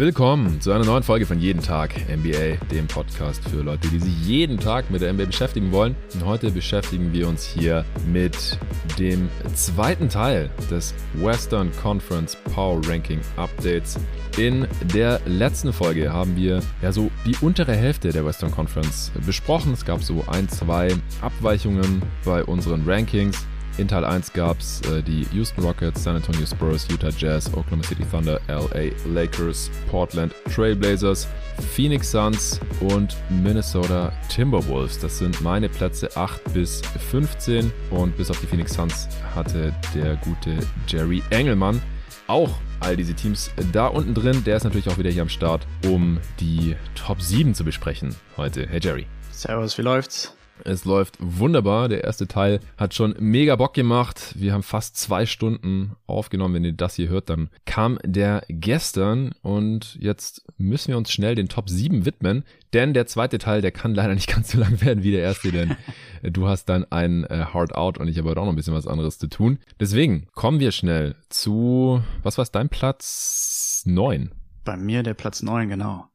Willkommen zu einer neuen Folge von Jeden Tag NBA, dem Podcast für Leute, die sich jeden Tag mit der NBA beschäftigen wollen. Und heute beschäftigen wir uns hier mit dem zweiten Teil des Western Conference Power Ranking Updates. In der letzten Folge haben wir ja so die untere Hälfte der Western Conference besprochen. Es gab so ein, zwei Abweichungen bei unseren Rankings. In Teil 1 gab es äh, die Houston Rockets, San Antonio Spurs, Utah Jazz, Oklahoma City Thunder, LA Lakers, Portland Trailblazers, Phoenix Suns und Minnesota Timberwolves. Das sind meine Plätze 8 bis 15 und bis auf die Phoenix Suns hatte der gute Jerry Engelmann auch all diese Teams da unten drin. Der ist natürlich auch wieder hier am Start, um die Top 7 zu besprechen heute. Hey Jerry. Servus, wie läuft's? Es läuft wunderbar. Der erste Teil hat schon mega Bock gemacht. Wir haben fast zwei Stunden aufgenommen. Wenn ihr das hier hört, dann kam der gestern und jetzt müssen wir uns schnell den Top 7 widmen, denn der zweite Teil, der kann leider nicht ganz so lang werden wie der erste, denn du hast dann ein äh, Hard Out und ich habe heute auch noch ein bisschen was anderes zu tun. Deswegen kommen wir schnell zu, was war dein Platz 9? Bei mir der Platz 9, genau.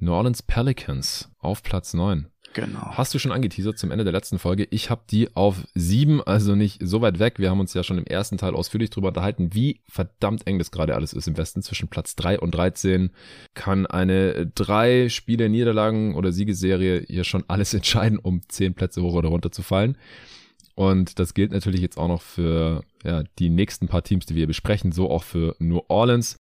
New Orleans Pelicans auf Platz 9. Genau. Hast du schon angeteasert zum Ende der letzten Folge. Ich habe die auf sieben, also nicht so weit weg. Wir haben uns ja schon im ersten Teil ausführlich darüber unterhalten, wie verdammt eng das gerade alles ist im Westen. Zwischen Platz drei und 13 kann eine drei Spiele Niederlagen oder Siegesserie hier schon alles entscheiden, um zehn Plätze hoch oder runter zu fallen. Und das gilt natürlich jetzt auch noch für ja, die nächsten paar Teams, die wir besprechen, so auch für New Orleans.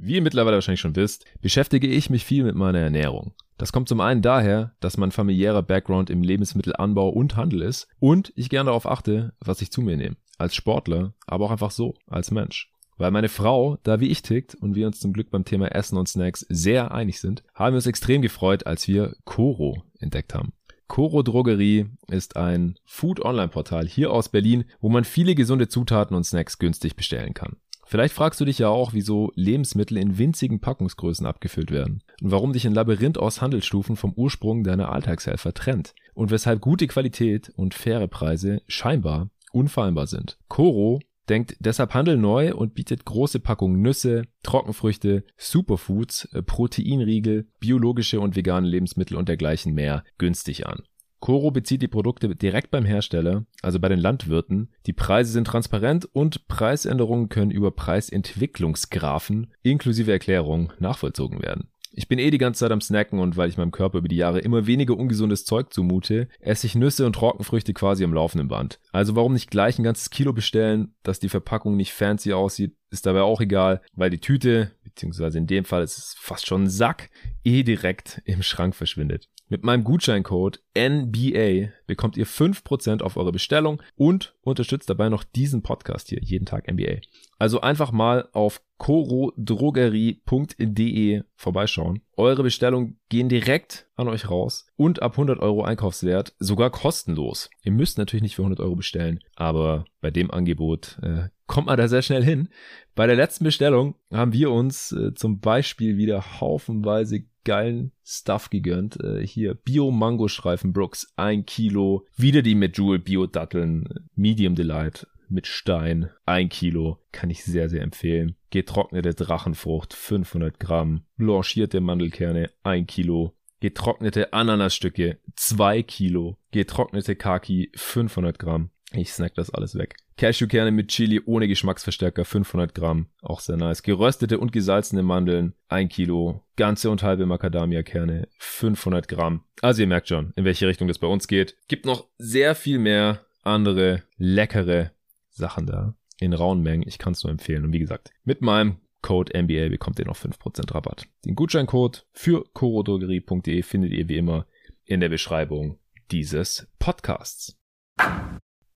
Wie ihr mittlerweile wahrscheinlich schon wisst, beschäftige ich mich viel mit meiner Ernährung. Das kommt zum einen daher, dass mein familiärer Background im Lebensmittelanbau und Handel ist und ich gerne darauf achte, was ich zu mir nehme. Als Sportler, aber auch einfach so, als Mensch. Weil meine Frau da wie ich tickt und wir uns zum Glück beim Thema Essen und Snacks sehr einig sind, haben wir uns extrem gefreut, als wir Coro entdeckt haben. Coro Drogerie ist ein Food-Online-Portal hier aus Berlin, wo man viele gesunde Zutaten und Snacks günstig bestellen kann. Vielleicht fragst du dich ja auch, wieso Lebensmittel in winzigen Packungsgrößen abgefüllt werden und warum dich ein Labyrinth aus Handelsstufen vom Ursprung deiner Alltagshelfer trennt und weshalb gute Qualität und faire Preise scheinbar unvereinbar sind. Coro denkt deshalb Handel neu und bietet große Packungen Nüsse, Trockenfrüchte, Superfoods, Proteinriegel, biologische und vegane Lebensmittel und dergleichen mehr günstig an. Coro bezieht die Produkte direkt beim Hersteller, also bei den Landwirten. Die Preise sind transparent und Preisänderungen können über Preisentwicklungsgraphen inklusive Erklärung nachvollzogen werden. Ich bin eh die ganze Zeit am Snacken und weil ich meinem Körper über die Jahre immer weniger ungesundes Zeug zumute, esse ich Nüsse und Trockenfrüchte quasi am laufenden Band. Also warum nicht gleich ein ganzes Kilo bestellen, dass die Verpackung nicht fancy aussieht, ist dabei auch egal, weil die Tüte, beziehungsweise in dem Fall ist es fast schon ein Sack, eh direkt im Schrank verschwindet. Mit meinem Gutscheincode NBA bekommt ihr 5% auf eure Bestellung und unterstützt dabei noch diesen Podcast hier, jeden Tag NBA. Also einfach mal auf corodrogerie.de vorbeischauen. Eure Bestellungen gehen direkt an euch raus und ab 100 Euro Einkaufswert sogar kostenlos. Ihr müsst natürlich nicht für 100 Euro bestellen, aber bei dem Angebot äh, kommt man da sehr schnell hin. Bei der letzten Bestellung haben wir uns äh, zum Beispiel wieder haufenweise geilen Stuff gegönnt. Äh, hier Bio-Mango-Streifen Brooks, ein Kilo. Wieder die Medjool Bio-Datteln, Medium Delight mit Stein, ein Kilo. Kann ich sehr, sehr empfehlen. Getrocknete Drachenfrucht, 500 Gramm. Blanchierte Mandelkerne, ein Kilo. Getrocknete Ananasstücke, zwei Kilo. Getrocknete Kaki, 500 Gramm. Ich snack das alles weg. Cashewkerne mit Chili ohne Geschmacksverstärker 500 Gramm, auch sehr nice. Geröstete und gesalzene Mandeln 1 Kilo. Ganze und halbe Macadamia-Kerne 500 Gramm. Also ihr merkt schon, in welche Richtung das bei uns geht. Gibt noch sehr viel mehr andere leckere Sachen da in rauen Mengen. Ich kann es nur empfehlen. Und wie gesagt, mit meinem Code NBA bekommt ihr noch 5% Rabatt. Den Gutscheincode für corodrogerie.de findet ihr wie immer in der Beschreibung dieses Podcasts.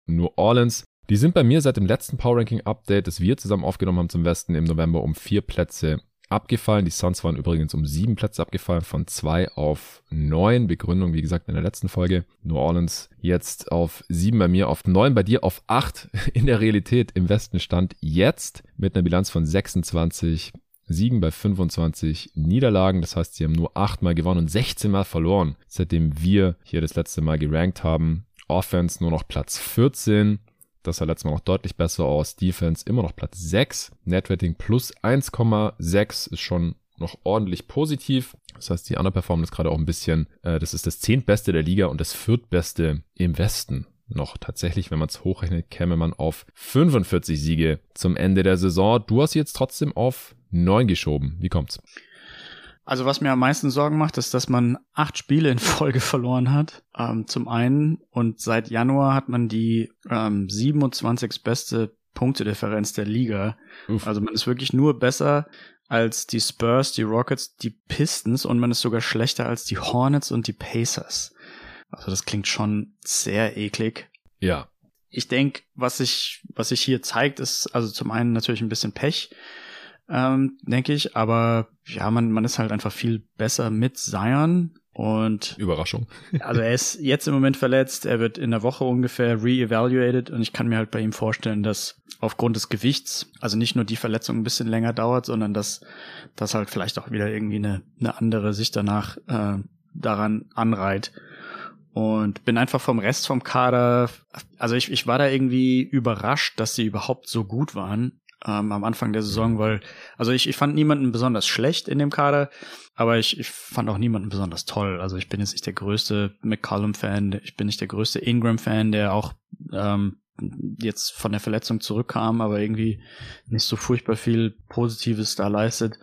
New Orleans. Die sind bei mir seit dem letzten Power Ranking Update, das wir zusammen aufgenommen haben zum Westen im November, um vier Plätze abgefallen. Die Suns waren übrigens um sieben Plätze abgefallen, von zwei auf neun. Begründung, wie gesagt, in der letzten Folge. New Orleans jetzt auf sieben bei mir, auf neun bei dir, auf acht in der Realität im Westen stand jetzt mit einer Bilanz von 26 Siegen bei 25 Niederlagen. Das heißt, sie haben nur achtmal gewonnen und 16 Mal verloren, seitdem wir hier das letzte Mal gerankt haben. Offense nur noch Platz 14. Das sah letztes Mal noch deutlich besser aus. Defense immer noch Platz 6. Netrating plus 1,6 ist schon noch ordentlich positiv. Das heißt, die Underperformance gerade auch ein bisschen. Äh, das ist das zehntbeste der Liga und das viertbeste im Westen noch tatsächlich, wenn man es hochrechnet, käme man auf 45 Siege zum Ende der Saison. Du hast jetzt trotzdem auf 9 geschoben. Wie kommt's? Also was mir am meisten Sorgen macht, ist, dass man acht Spiele in Folge verloren hat. Ähm, zum einen und seit Januar hat man die ähm, 27. beste Punktedifferenz der Liga. Uff. Also man ist wirklich nur besser als die Spurs, die Rockets, die Pistons und man ist sogar schlechter als die Hornets und die Pacers. Also das klingt schon sehr eklig. Ja. Ich denke, was sich, was sich hier zeigt, ist also zum einen natürlich ein bisschen Pech, ähm, denke ich, aber ja, man, man ist halt einfach viel besser mit Zion und Überraschung. also er ist jetzt im Moment verletzt, er wird in der Woche ungefähr re-evaluated und ich kann mir halt bei ihm vorstellen, dass aufgrund des Gewichts, also nicht nur die Verletzung ein bisschen länger dauert, sondern dass das halt vielleicht auch wieder irgendwie eine, eine andere Sicht danach äh, daran anreiht und bin einfach vom Rest vom Kader, also ich, ich war da irgendwie überrascht, dass sie überhaupt so gut waren ähm, am Anfang der Saison, weil, also ich, ich fand niemanden besonders schlecht in dem Kader, aber ich, ich fand auch niemanden besonders toll. Also ich bin jetzt nicht der größte McCollum-Fan, ich bin nicht der größte Ingram-Fan, der auch ähm, jetzt von der Verletzung zurückkam, aber irgendwie nicht so furchtbar viel Positives da leistet.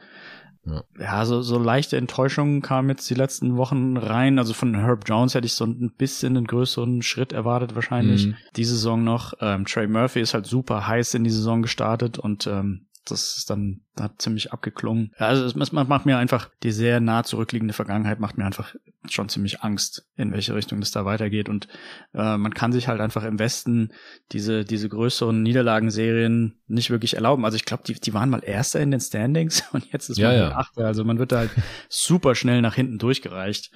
Ja, ja so, so leichte Enttäuschungen kamen jetzt die letzten Wochen rein. Also von Herb Jones hätte ich so ein bisschen einen größeren Schritt erwartet wahrscheinlich. Mhm. Die Saison noch. Ähm, Trey Murphy ist halt super heiß in die Saison gestartet und ähm, das ist dann hat ziemlich abgeklungen. Also es macht mir einfach die sehr nah zurückliegende Vergangenheit macht mir einfach schon ziemlich Angst, in welche Richtung das da weitergeht. Und äh, man kann sich halt einfach im Westen diese diese größeren Niederlagenserien nicht wirklich erlauben. Also ich glaube, die die waren mal Erster in den Standings und jetzt ist man ja, ja. Achter. Also man wird da halt super schnell nach hinten durchgereicht.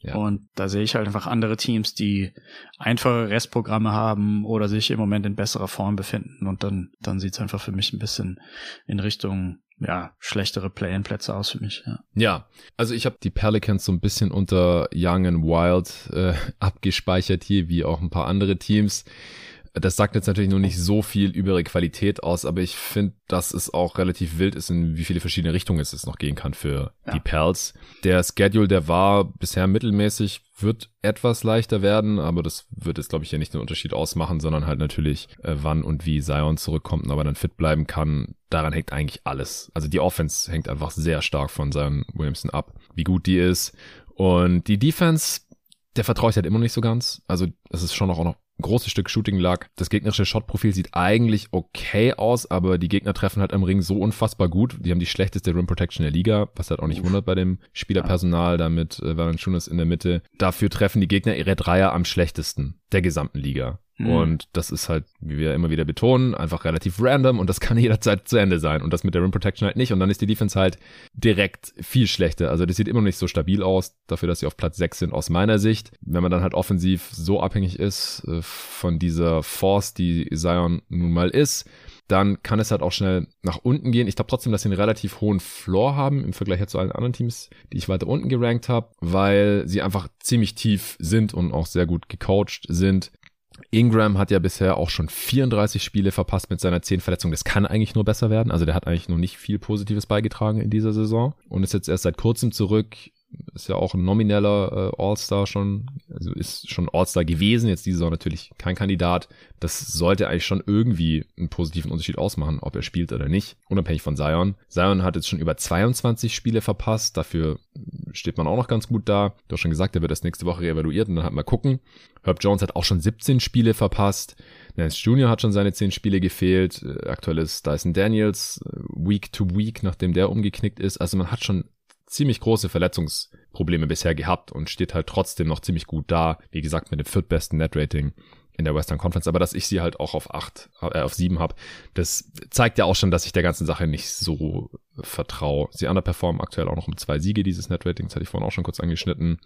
Ja. Und da sehe ich halt einfach andere Teams, die einfache Restprogramme haben oder sich im Moment in besserer Form befinden. Und dann dann sieht's einfach für mich ein bisschen in Richtung ja, schlechtere Play-in-Plätze aus für mich. Ja, ja also ich habe die Pelicans so ein bisschen unter Young and Wild äh, abgespeichert hier, wie auch ein paar andere Teams. Das sagt jetzt natürlich nur nicht so viel über ihre Qualität aus, aber ich finde, dass es auch relativ wild ist, in wie viele verschiedene Richtungen es noch gehen kann für ja. die Pels. Der Schedule, der war bisher mittelmäßig, wird etwas leichter werden, aber das wird jetzt, glaube ich, hier nicht den Unterschied ausmachen, sondern halt natürlich, äh, wann und wie Zion zurückkommt und aber dann fit bleiben kann. Daran hängt eigentlich alles. Also die Offense hängt einfach sehr stark von Zion Williamson ab, wie gut die ist. Und die Defense, der vertraue ich halt immer noch nicht so ganz. Also es ist schon auch noch großes Stück Shooting lag. Das gegnerische Shotprofil sieht eigentlich okay aus, aber die Gegner treffen halt am Ring so unfassbar gut. Die haben die schlechteste Rim Protection der Liga, was halt auch nicht Uff. wundert bei dem Spielerpersonal, da mit äh, Valanciunas in der Mitte. Dafür treffen die Gegner ihre Dreier am schlechtesten der gesamten Liga. Mhm. Und das ist halt, wie wir immer wieder betonen, einfach relativ random und das kann jederzeit zu Ende sein. Und das mit der Rim Protection halt nicht. Und dann ist die Defense halt direkt viel schlechter. Also das sieht immer noch nicht so stabil aus, dafür, dass sie auf Platz 6 sind aus meiner Sicht. Wenn man dann halt offensiv so abhängig ist äh, von dieser Force, die Zion nun mal ist, dann kann es halt auch schnell nach unten gehen. Ich glaube trotzdem, dass sie einen relativ hohen Floor haben im Vergleich zu allen anderen Teams, die ich weiter unten gerankt habe, weil sie einfach ziemlich tief sind und auch sehr gut gecoacht sind. Ingram hat ja bisher auch schon 34 Spiele verpasst mit seiner 10 Verletzung. Das kann eigentlich nur besser werden. Also der hat eigentlich noch nicht viel Positives beigetragen in dieser Saison und ist jetzt erst seit kurzem zurück ist ja auch ein nomineller äh, All-Star schon, also ist schon All-Star gewesen, jetzt diese Saison natürlich kein Kandidat. Das sollte eigentlich schon irgendwie einen positiven Unterschied ausmachen, ob er spielt oder nicht, unabhängig von Zion. Zion hat jetzt schon über 22 Spiele verpasst, dafür steht man auch noch ganz gut da. Du hast schon gesagt, er wird erst nächste Woche reevaluiert und dann hat mal gucken. Herb Jones hat auch schon 17 Spiele verpasst. Nance Jr. hat schon seine 10 Spiele gefehlt. Aktuell ist Dyson Daniels äh, Week to Week, nachdem der umgeknickt ist. Also man hat schon ziemlich große Verletzungsprobleme bisher gehabt und steht halt trotzdem noch ziemlich gut da. Wie gesagt, mit dem viertbesten Net-Rating in der Western Conference, aber dass ich sie halt auch auf acht, äh, auf sieben habe, das zeigt ja auch schon, dass ich der ganzen Sache nicht so vertraue. Sie underperformen aktuell auch noch um zwei Siege dieses Net-Ratings, hatte ich vorhin auch schon kurz angeschnitten.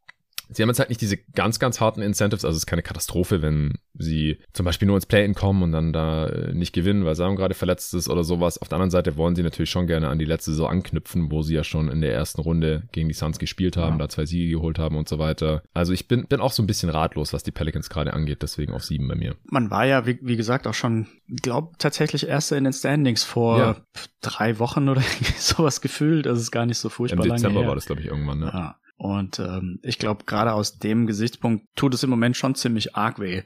Sie haben jetzt halt nicht diese ganz, ganz harten Incentives, also es ist keine Katastrophe, wenn sie zum Beispiel nur ins Play-In kommen und dann da äh, nicht gewinnen, weil Sam gerade verletzt ist oder sowas. Auf der anderen Seite wollen sie natürlich schon gerne an die letzte Saison anknüpfen, wo sie ja schon in der ersten Runde gegen die Suns gespielt haben, ja. da zwei Siege geholt haben und so weiter. Also ich bin, bin auch so ein bisschen ratlos, was die Pelicans gerade angeht, deswegen auf sieben bei mir. Man war ja, wie, wie gesagt, auch schon, glaube tatsächlich Erster in den Standings vor ja. drei Wochen oder sowas gefühlt. Das ist gar nicht so furchtbar Im Dezember lange war das, glaube ich, irgendwann. Ne? Ja. Und ähm, ich glaube, gerade aus dem Gesichtspunkt tut es im Moment schon ziemlich arg weh.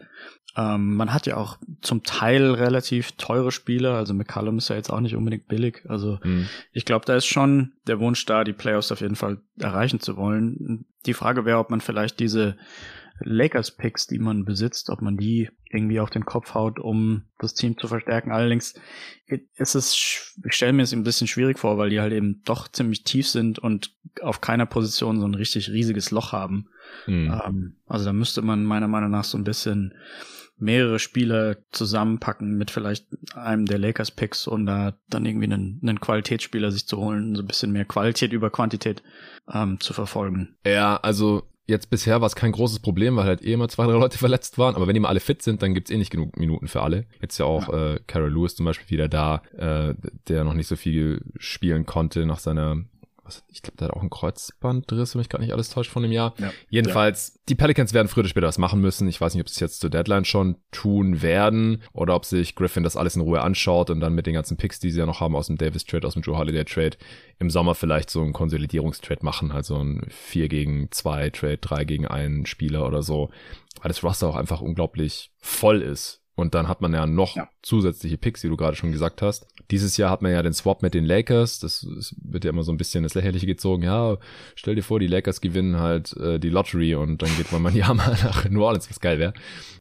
Ähm, man hat ja auch zum Teil relativ teure Spieler, also McCallum ist ja jetzt auch nicht unbedingt billig. Also mhm. ich glaube, da ist schon der Wunsch da, die Playoffs auf jeden Fall erreichen zu wollen. Die Frage wäre, ob man vielleicht diese Lakers-Picks, die man besitzt, ob man die irgendwie auf den Kopf haut, um das Team zu verstärken. Allerdings ist es, ich stelle mir es ein bisschen schwierig vor, weil die halt eben doch ziemlich tief sind und auf keiner Position so ein richtig riesiges Loch haben. Mhm. Also da müsste man meiner Meinung nach so ein bisschen mehrere Spieler zusammenpacken mit vielleicht einem der Lakers Picks und da dann irgendwie einen, einen Qualitätsspieler sich zu holen, so ein bisschen mehr Qualität über Quantität ähm, zu verfolgen. Ja, also Jetzt bisher war es kein großes Problem, weil halt eh immer zwei, drei Leute verletzt waren. Aber wenn die mal alle fit sind, dann gibt's eh nicht genug Minuten für alle. Jetzt ja auch ja. Äh, Carol Lewis zum Beispiel wieder da, äh, der noch nicht so viel spielen konnte nach seiner was, ich glaube, der hat auch einen Kreuzbandriss, wenn mich gerade nicht alles täuscht von dem Jahr. Ja. Jedenfalls, ja. die Pelicans werden früher oder später was machen müssen. Ich weiß nicht, ob sie es jetzt zur Deadline schon tun werden oder ob sich Griffin das alles in Ruhe anschaut und dann mit den ganzen Picks, die sie ja noch haben aus dem Davis Trade, aus dem Joe Holiday Trade, im Sommer vielleicht so einen Konsolidierungstrade machen, also ein 4 gegen 2 Trade, 3 gegen einen Spieler oder so, weil das Roster auch einfach unglaublich voll ist und dann hat man ja noch ja. zusätzliche Picks, wie du gerade schon gesagt hast. Dieses Jahr hat man ja den Swap mit den Lakers. Das wird ja immer so ein bisschen das Lächerliche gezogen. Ja, stell dir vor, die Lakers gewinnen halt äh, die Lottery und dann geht man mal Jahr mal nach New Orleans, was geil wäre.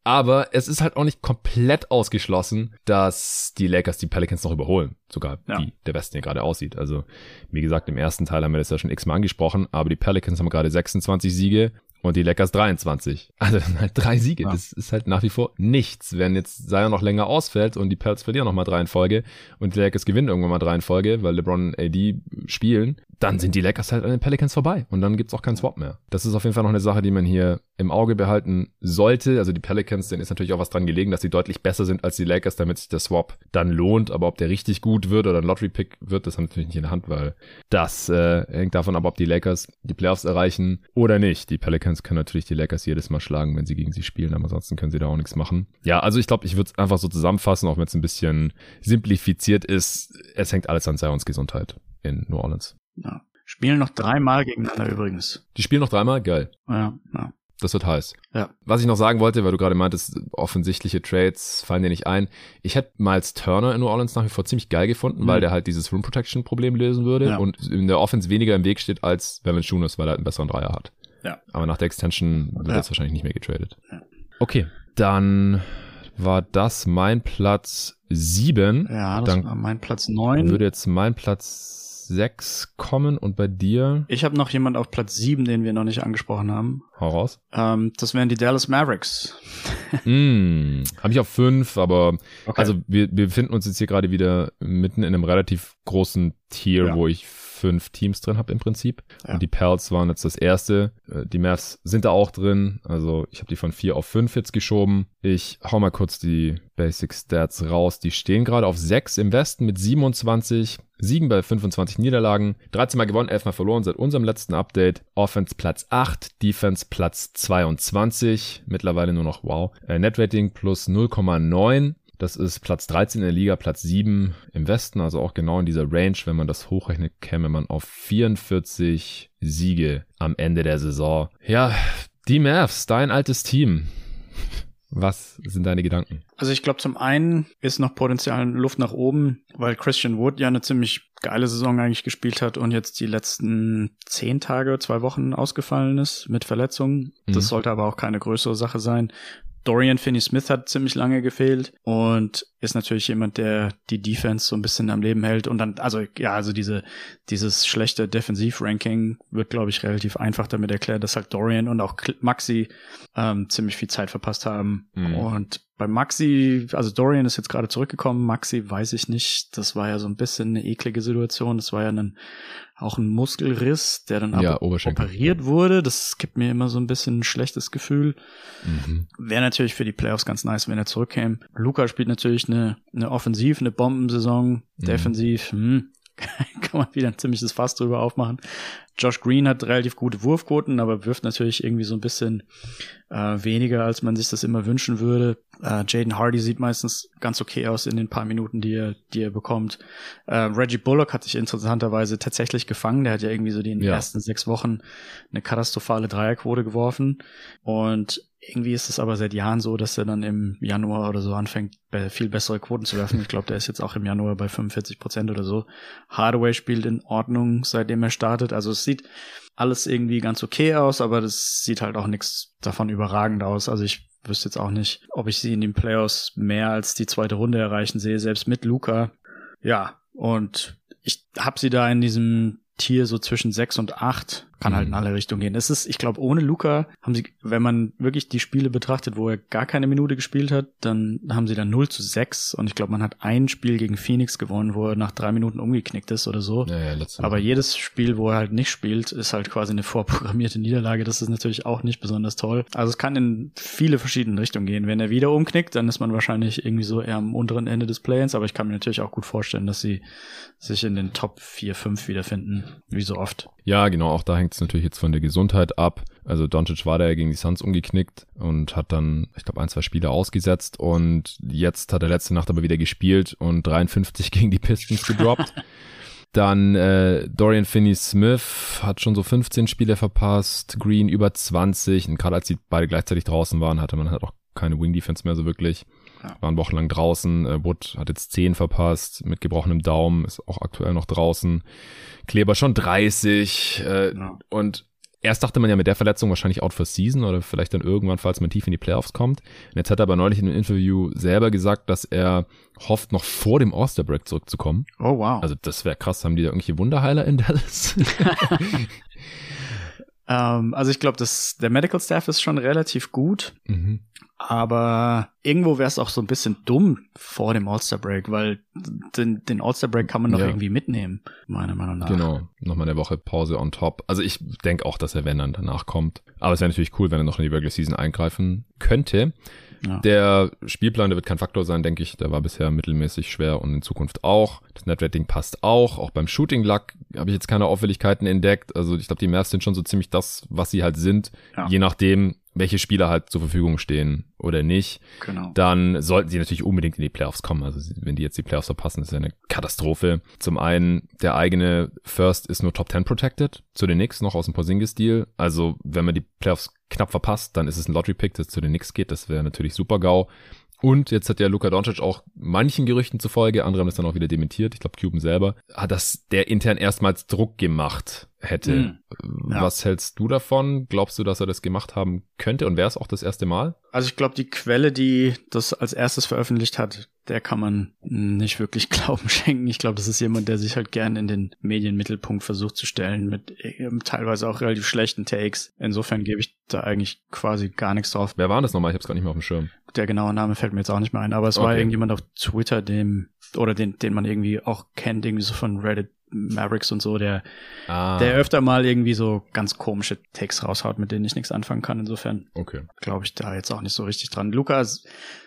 Aber es ist halt auch nicht komplett ausgeschlossen, dass die Lakers die Pelicans noch überholen. Sogar ja. wie der Westen hier gerade aussieht. Also, wie gesagt, im ersten Teil haben wir das ja schon x-mal angesprochen, aber die Pelicans haben gerade 26 Siege und die Lakers 23. Also halt drei Siege. Ja. Das ist halt nach wie vor nichts. Wenn jetzt Zion noch länger ausfällt und die Pelts verlieren noch mal drei in Folge und die Lakers gewinnen irgendwann mal drei in Folge, weil LeBron und AD spielen, dann sind die Lakers halt an den Pelicans vorbei und dann gibt's auch keinen Swap mehr. Das ist auf jeden Fall noch eine Sache, die man hier im Auge behalten sollte. Also die Pelicans, denen ist natürlich auch was dran gelegen, dass sie deutlich besser sind als die Lakers, damit sich der Swap dann lohnt. Aber ob der richtig gut wird oder ein Lottery-Pick wird, das haben wir natürlich nicht in der Hand, weil das äh, hängt davon ab, ob die Lakers die Playoffs erreichen oder nicht. Die Pelicans können natürlich die Lakers jedes Mal schlagen, wenn sie gegen sie spielen, aber ansonsten können sie da auch nichts machen. Ja, also ich glaube, ich würde es einfach so zusammenfassen, auch wenn es ein bisschen simplifiziert ist. Es hängt alles an Zions Gesundheit in New Orleans. Ja. Spielen noch dreimal gegeneinander übrigens. Die spielen noch dreimal? Geil. Ja, ja. Das wird heiß. Ja. Was ich noch sagen wollte, weil du gerade meintest, offensichtliche Trades fallen dir nicht ein. Ich hätte Miles Turner in New Orleans nach wie vor ziemlich geil gefunden, mhm. weil der halt dieses Room Protection Problem lösen würde ja. und in der Offense weniger im Weg steht als Valanciunas, weil er halt einen besseren Dreier hat. Ja. Aber nach der Extension wird ja. jetzt wahrscheinlich nicht mehr getradet. Ja. Okay, dann war das mein Platz sieben. Ja, das dann war mein Platz neun. Würde jetzt mein Platz 6 kommen und bei dir? Ich habe noch jemand auf Platz 7, den wir noch nicht angesprochen haben. Hau raus. Ähm, das wären die Dallas Mavericks. mm, habe ich auf 5, aber okay. also wir, wir befinden uns jetzt hier gerade wieder mitten in einem relativ großen Tier, ja. wo ich fünf Teams drin habe im Prinzip. Ja. Und die Pels waren jetzt das erste. Äh, die Mavs sind da auch drin. Also ich habe die von vier auf fünf jetzt geschoben. Ich hau mal kurz die Basic Stats raus. Die stehen gerade auf sechs im Westen mit 27 Siegen bei 25 Niederlagen. 13 Mal gewonnen, 11 Mal verloren seit unserem letzten Update. Offense Platz 8, Defense Platz 22. Mittlerweile nur noch wow. Äh, Net Rating plus 0,9. Das ist Platz 13 in der Liga, Platz 7 im Westen, also auch genau in dieser Range. Wenn man das hochrechnet, käme man auf 44 Siege am Ende der Saison. Ja, die Mavs, dein altes Team. Was sind deine Gedanken? Also ich glaube, zum einen ist noch Potenzial Luft nach oben, weil Christian Wood ja eine ziemlich geile Saison eigentlich gespielt hat und jetzt die letzten zehn Tage, zwei Wochen ausgefallen ist mit Verletzungen. Das mhm. sollte aber auch keine größere Sache sein. Dorian Finney-Smith hat ziemlich lange gefehlt und ist natürlich jemand, der die Defense so ein bisschen am Leben hält und dann, also ja, also diese dieses schlechte Defensiv-Ranking wird, glaube ich, relativ einfach damit erklärt, dass halt Dorian und auch Maxi ähm, ziemlich viel Zeit verpasst haben mhm. und bei Maxi, also Dorian ist jetzt gerade zurückgekommen, Maxi weiß ich nicht, das war ja so ein bisschen eine eklige Situation, das war ja ein, auch ein Muskelriss, der dann Ja, operiert wurde, das gibt mir immer so ein bisschen ein schlechtes Gefühl. Mhm. Wäre natürlich für die Playoffs ganz nice, wenn er zurückkäme. Luca spielt natürlich eine, eine Offensiv, eine Bombensaison, Mhm. defensiv, hm, kann man wieder ein ziemliches Fass drüber aufmachen. Josh Green hat relativ gute Wurfquoten, aber wirft natürlich irgendwie so ein bisschen äh, weniger, als man sich das immer wünschen würde. Äh, Jaden Hardy sieht meistens ganz okay aus in den paar Minuten, die er, die er bekommt. Äh, Reggie Bullock hat sich interessanterweise tatsächlich gefangen. Der hat ja irgendwie so die in den Ja. ersten sechs Wochen eine katastrophale Dreierquote geworfen. Und irgendwie ist es aber seit Jahren so, dass er dann im Januar oder so anfängt, viel bessere Quoten zu werfen. Ich glaube, der ist jetzt auch im Januar bei 45 Prozent oder so. Hardaway spielt in Ordnung, seitdem er startet. Also es sieht alles irgendwie ganz okay aus, aber das sieht halt auch nichts davon überragend aus. Also ich wüsste jetzt auch nicht, ob ich sie in den Playoffs mehr als die zweite Runde erreichen sehe, selbst mit Luca. Ja, und ich habe sie da in diesem Tier so zwischen sechs und acht kann halt in Mhm. alle Richtungen gehen. Es ist, ich glaube, ohne Luca haben sie, wenn man wirklich die Spiele betrachtet, wo er gar keine Minute gespielt hat, dann haben sie dann 0 zu 6 und ich glaube, man hat ein Spiel gegen Phoenix gewonnen, wo er nach drei Minuten umgeknickt ist oder so. Ja, ja, Aber jedes Spiel, wo er halt nicht spielt, ist halt quasi eine vorprogrammierte Niederlage. Das ist natürlich auch nicht besonders toll. Also es kann in viele verschiedene Richtungen gehen. Wenn er wieder umknickt, dann ist man wahrscheinlich irgendwie so eher am unteren Ende des Play-ins. Aber ich kann mir natürlich auch gut vorstellen, dass sie sich in den Top 4, 5 wiederfinden, wie so oft. Ja, genau, auch da hängt es natürlich jetzt von der Gesundheit ab. Also Doncic war da ja gegen die Suns umgeknickt und hat dann, ich glaube, ein, zwei Spiele ausgesetzt und jetzt hat er letzte Nacht aber wieder gespielt und 53 gegen die Pistons gedroppt. Dann äh, Dorian Finney-Smith hat schon so 15 Spiele verpasst, Green über 20 und gerade als die beide gleichzeitig draußen waren, hatte man halt auch keine Wing-Defense mehr so wirklich. Ja. Waren wochenlang draußen. Äh, Wood hat jetzt 10 verpasst mit gebrochenem Daumen, ist auch aktuell noch draußen. Kleber schon 30 äh, Ja. und erst dachte man ja mit der Verletzung wahrscheinlich out for season oder vielleicht dann irgendwann, falls man tief in die Playoffs kommt. Und jetzt hat er aber neulich in einem Interview selber gesagt, dass er hofft, noch vor dem All-Star-Break zurückzukommen. Oh, wow. Also das wäre krass. Haben die da irgendwelche Wunderheiler in Dallas? ähm, also ich glaube, der Medical Staff ist schon relativ gut. mhm. Aber irgendwo wäre es auch so ein bisschen dumm vor dem All-Star-Break, weil den, den All-Star-Break kann man doch Ja. irgendwie mitnehmen, meiner Meinung nach. Genau, nochmal eine Woche Pause on top. Also ich denke auch, dass er, wenn dann danach kommt. Aber es wäre natürlich cool, wenn er noch in die Regular Season eingreifen könnte. Ja. Der Spielplan, der wird kein Faktor sein, denke ich. Der war bisher mittelmäßig schwer und in Zukunft auch. Das Netrating passt auch. Auch beim Shooting Luck habe ich jetzt keine Auffälligkeiten entdeckt. Also ich glaube, die Mavs sind schon so ziemlich das, was sie halt sind. Ja. Je nachdem, welche Spieler halt zur Verfügung stehen oder nicht. Genau. dann sollten sie natürlich unbedingt in die Playoffs kommen. Also wenn die jetzt die Playoffs verpassen, ist ja eine Katastrophe. Zum einen, der eigene First ist nur Top 10 protected, zu den Knicks noch aus dem Porzingis-Deal. Also wenn man die Playoffs knapp verpasst, dann ist es ein Lottery-Pick, das zu den Knicks geht. Das wäre natürlich super GAU. Und jetzt hat ja Luka Doncic auch manchen Gerüchten zufolge, andere haben es dann auch wieder dementiert, ich glaube Cuban selber, hat das der intern erstmals Druck gemacht hätte. Hm. Ja. Was hältst du davon? Glaubst du, dass er das gemacht haben könnte? Und wäre es auch das erste Mal? Also ich glaube, die Quelle, die das als erstes veröffentlicht hat, der kann man nicht wirklich Glauben schenken. Ich glaube, das ist jemand, der sich halt gern in den Medienmittelpunkt versucht zu stellen, mit ähm, teilweise auch relativ schlechten Takes. Insofern gebe ich da eigentlich quasi gar nichts drauf. Wer war das nochmal? Ich habe es gar nicht mehr auf dem Schirm. Der genaue Name fällt mir jetzt auch nicht mehr ein, aber es war Okay. irgendjemand auf Twitter, dem, oder den, den man irgendwie auch kennt, irgendwie so von Reddit Mavericks und so, der, Ah, der öfter mal irgendwie so ganz komische Takes raushaut, mit denen ich nichts anfangen kann. Insofern okay. glaube ich da jetzt auch nicht so richtig dran. Lukas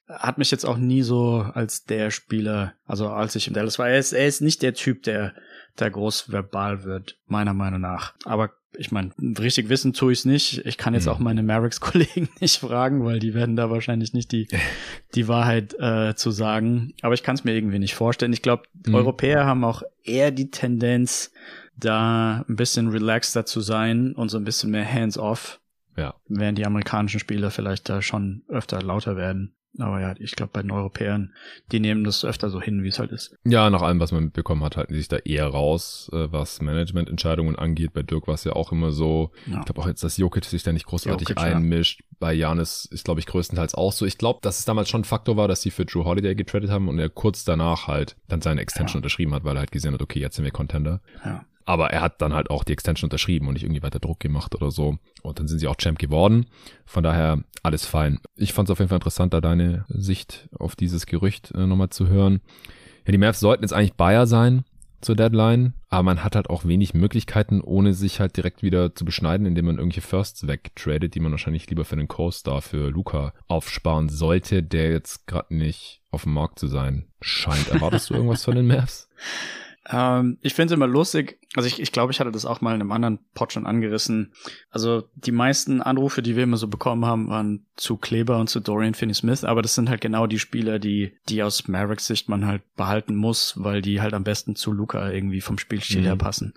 hat mich jetzt auch nie so als der Spieler, also als ich im Dallas war, er ist, er ist nicht der Typ, der, der groß verbal wird, meiner Meinung nach. Aber ich meine, richtig wissen tue ich es nicht. Ich kann jetzt Mhm. auch meine Mavericks-Kollegen nicht fragen, weil die werden da wahrscheinlich nicht die, die Wahrheit äh, zu sagen. Aber ich kann es mir irgendwie nicht vorstellen. Ich glaube, Mhm. Europäer haben auch eher die Tendenz, da ein bisschen relaxter zu sein und so ein bisschen mehr hands-off Ja. während die amerikanischen Spieler vielleicht da schon öfter lauter werden. Aber ja, ich glaube, bei den Europäern, die nehmen das öfter so hin, wie es halt ist. Ja, nach allem, was man mitbekommen hat, halten die sich da eher raus, äh, was Managemententscheidungen angeht. Bei Dirk war es ja auch immer so. Ja. Ich glaube auch jetzt, dass Jokic sich da nicht großartig Jokic, ja. einmischt. Bei Janis ist, glaube ich, größtenteils auch so. Ich glaube, dass es damals schon ein Faktor war, dass sie für Drew Holiday getradet haben und er kurz danach halt dann seine Extension Ja. unterschrieben hat, weil er halt gesehen hat, okay, jetzt sind wir Contender. Ja. Aber er hat dann halt auch die Extension unterschrieben und nicht irgendwie weiter Druck gemacht oder so. Und dann sind sie auch Champ geworden. Von daher alles fein. Ich fand es auf jeden Fall interessant, da deine Sicht auf dieses Gerücht äh, nochmal zu hören. Ja, die Mavs sollten jetzt eigentlich Bayer sein zur Deadline, aber man hat halt auch wenig Möglichkeiten, ohne sich halt direkt wieder zu beschneiden, indem man irgendwelche Firsts wegtradet, die man wahrscheinlich lieber für den Co-Star für Luca aufsparen sollte, der jetzt gerade nicht auf dem Markt zu sein scheint. Erwartest du irgendwas von den Mavs? Ähm, ich finde es immer lustig. Also ich, ich glaube, ich hatte das auch mal in einem anderen Pod schon angerissen. Also die meisten Anrufe, die wir immer so bekommen haben, waren zu Kleber und zu Dorian Finney-Smith. Aber das sind halt genau die Spieler, die, die aus Mavericks Sicht man halt behalten muss, weil die halt am besten zu Luca irgendwie vom Spielstil mhm. her passen.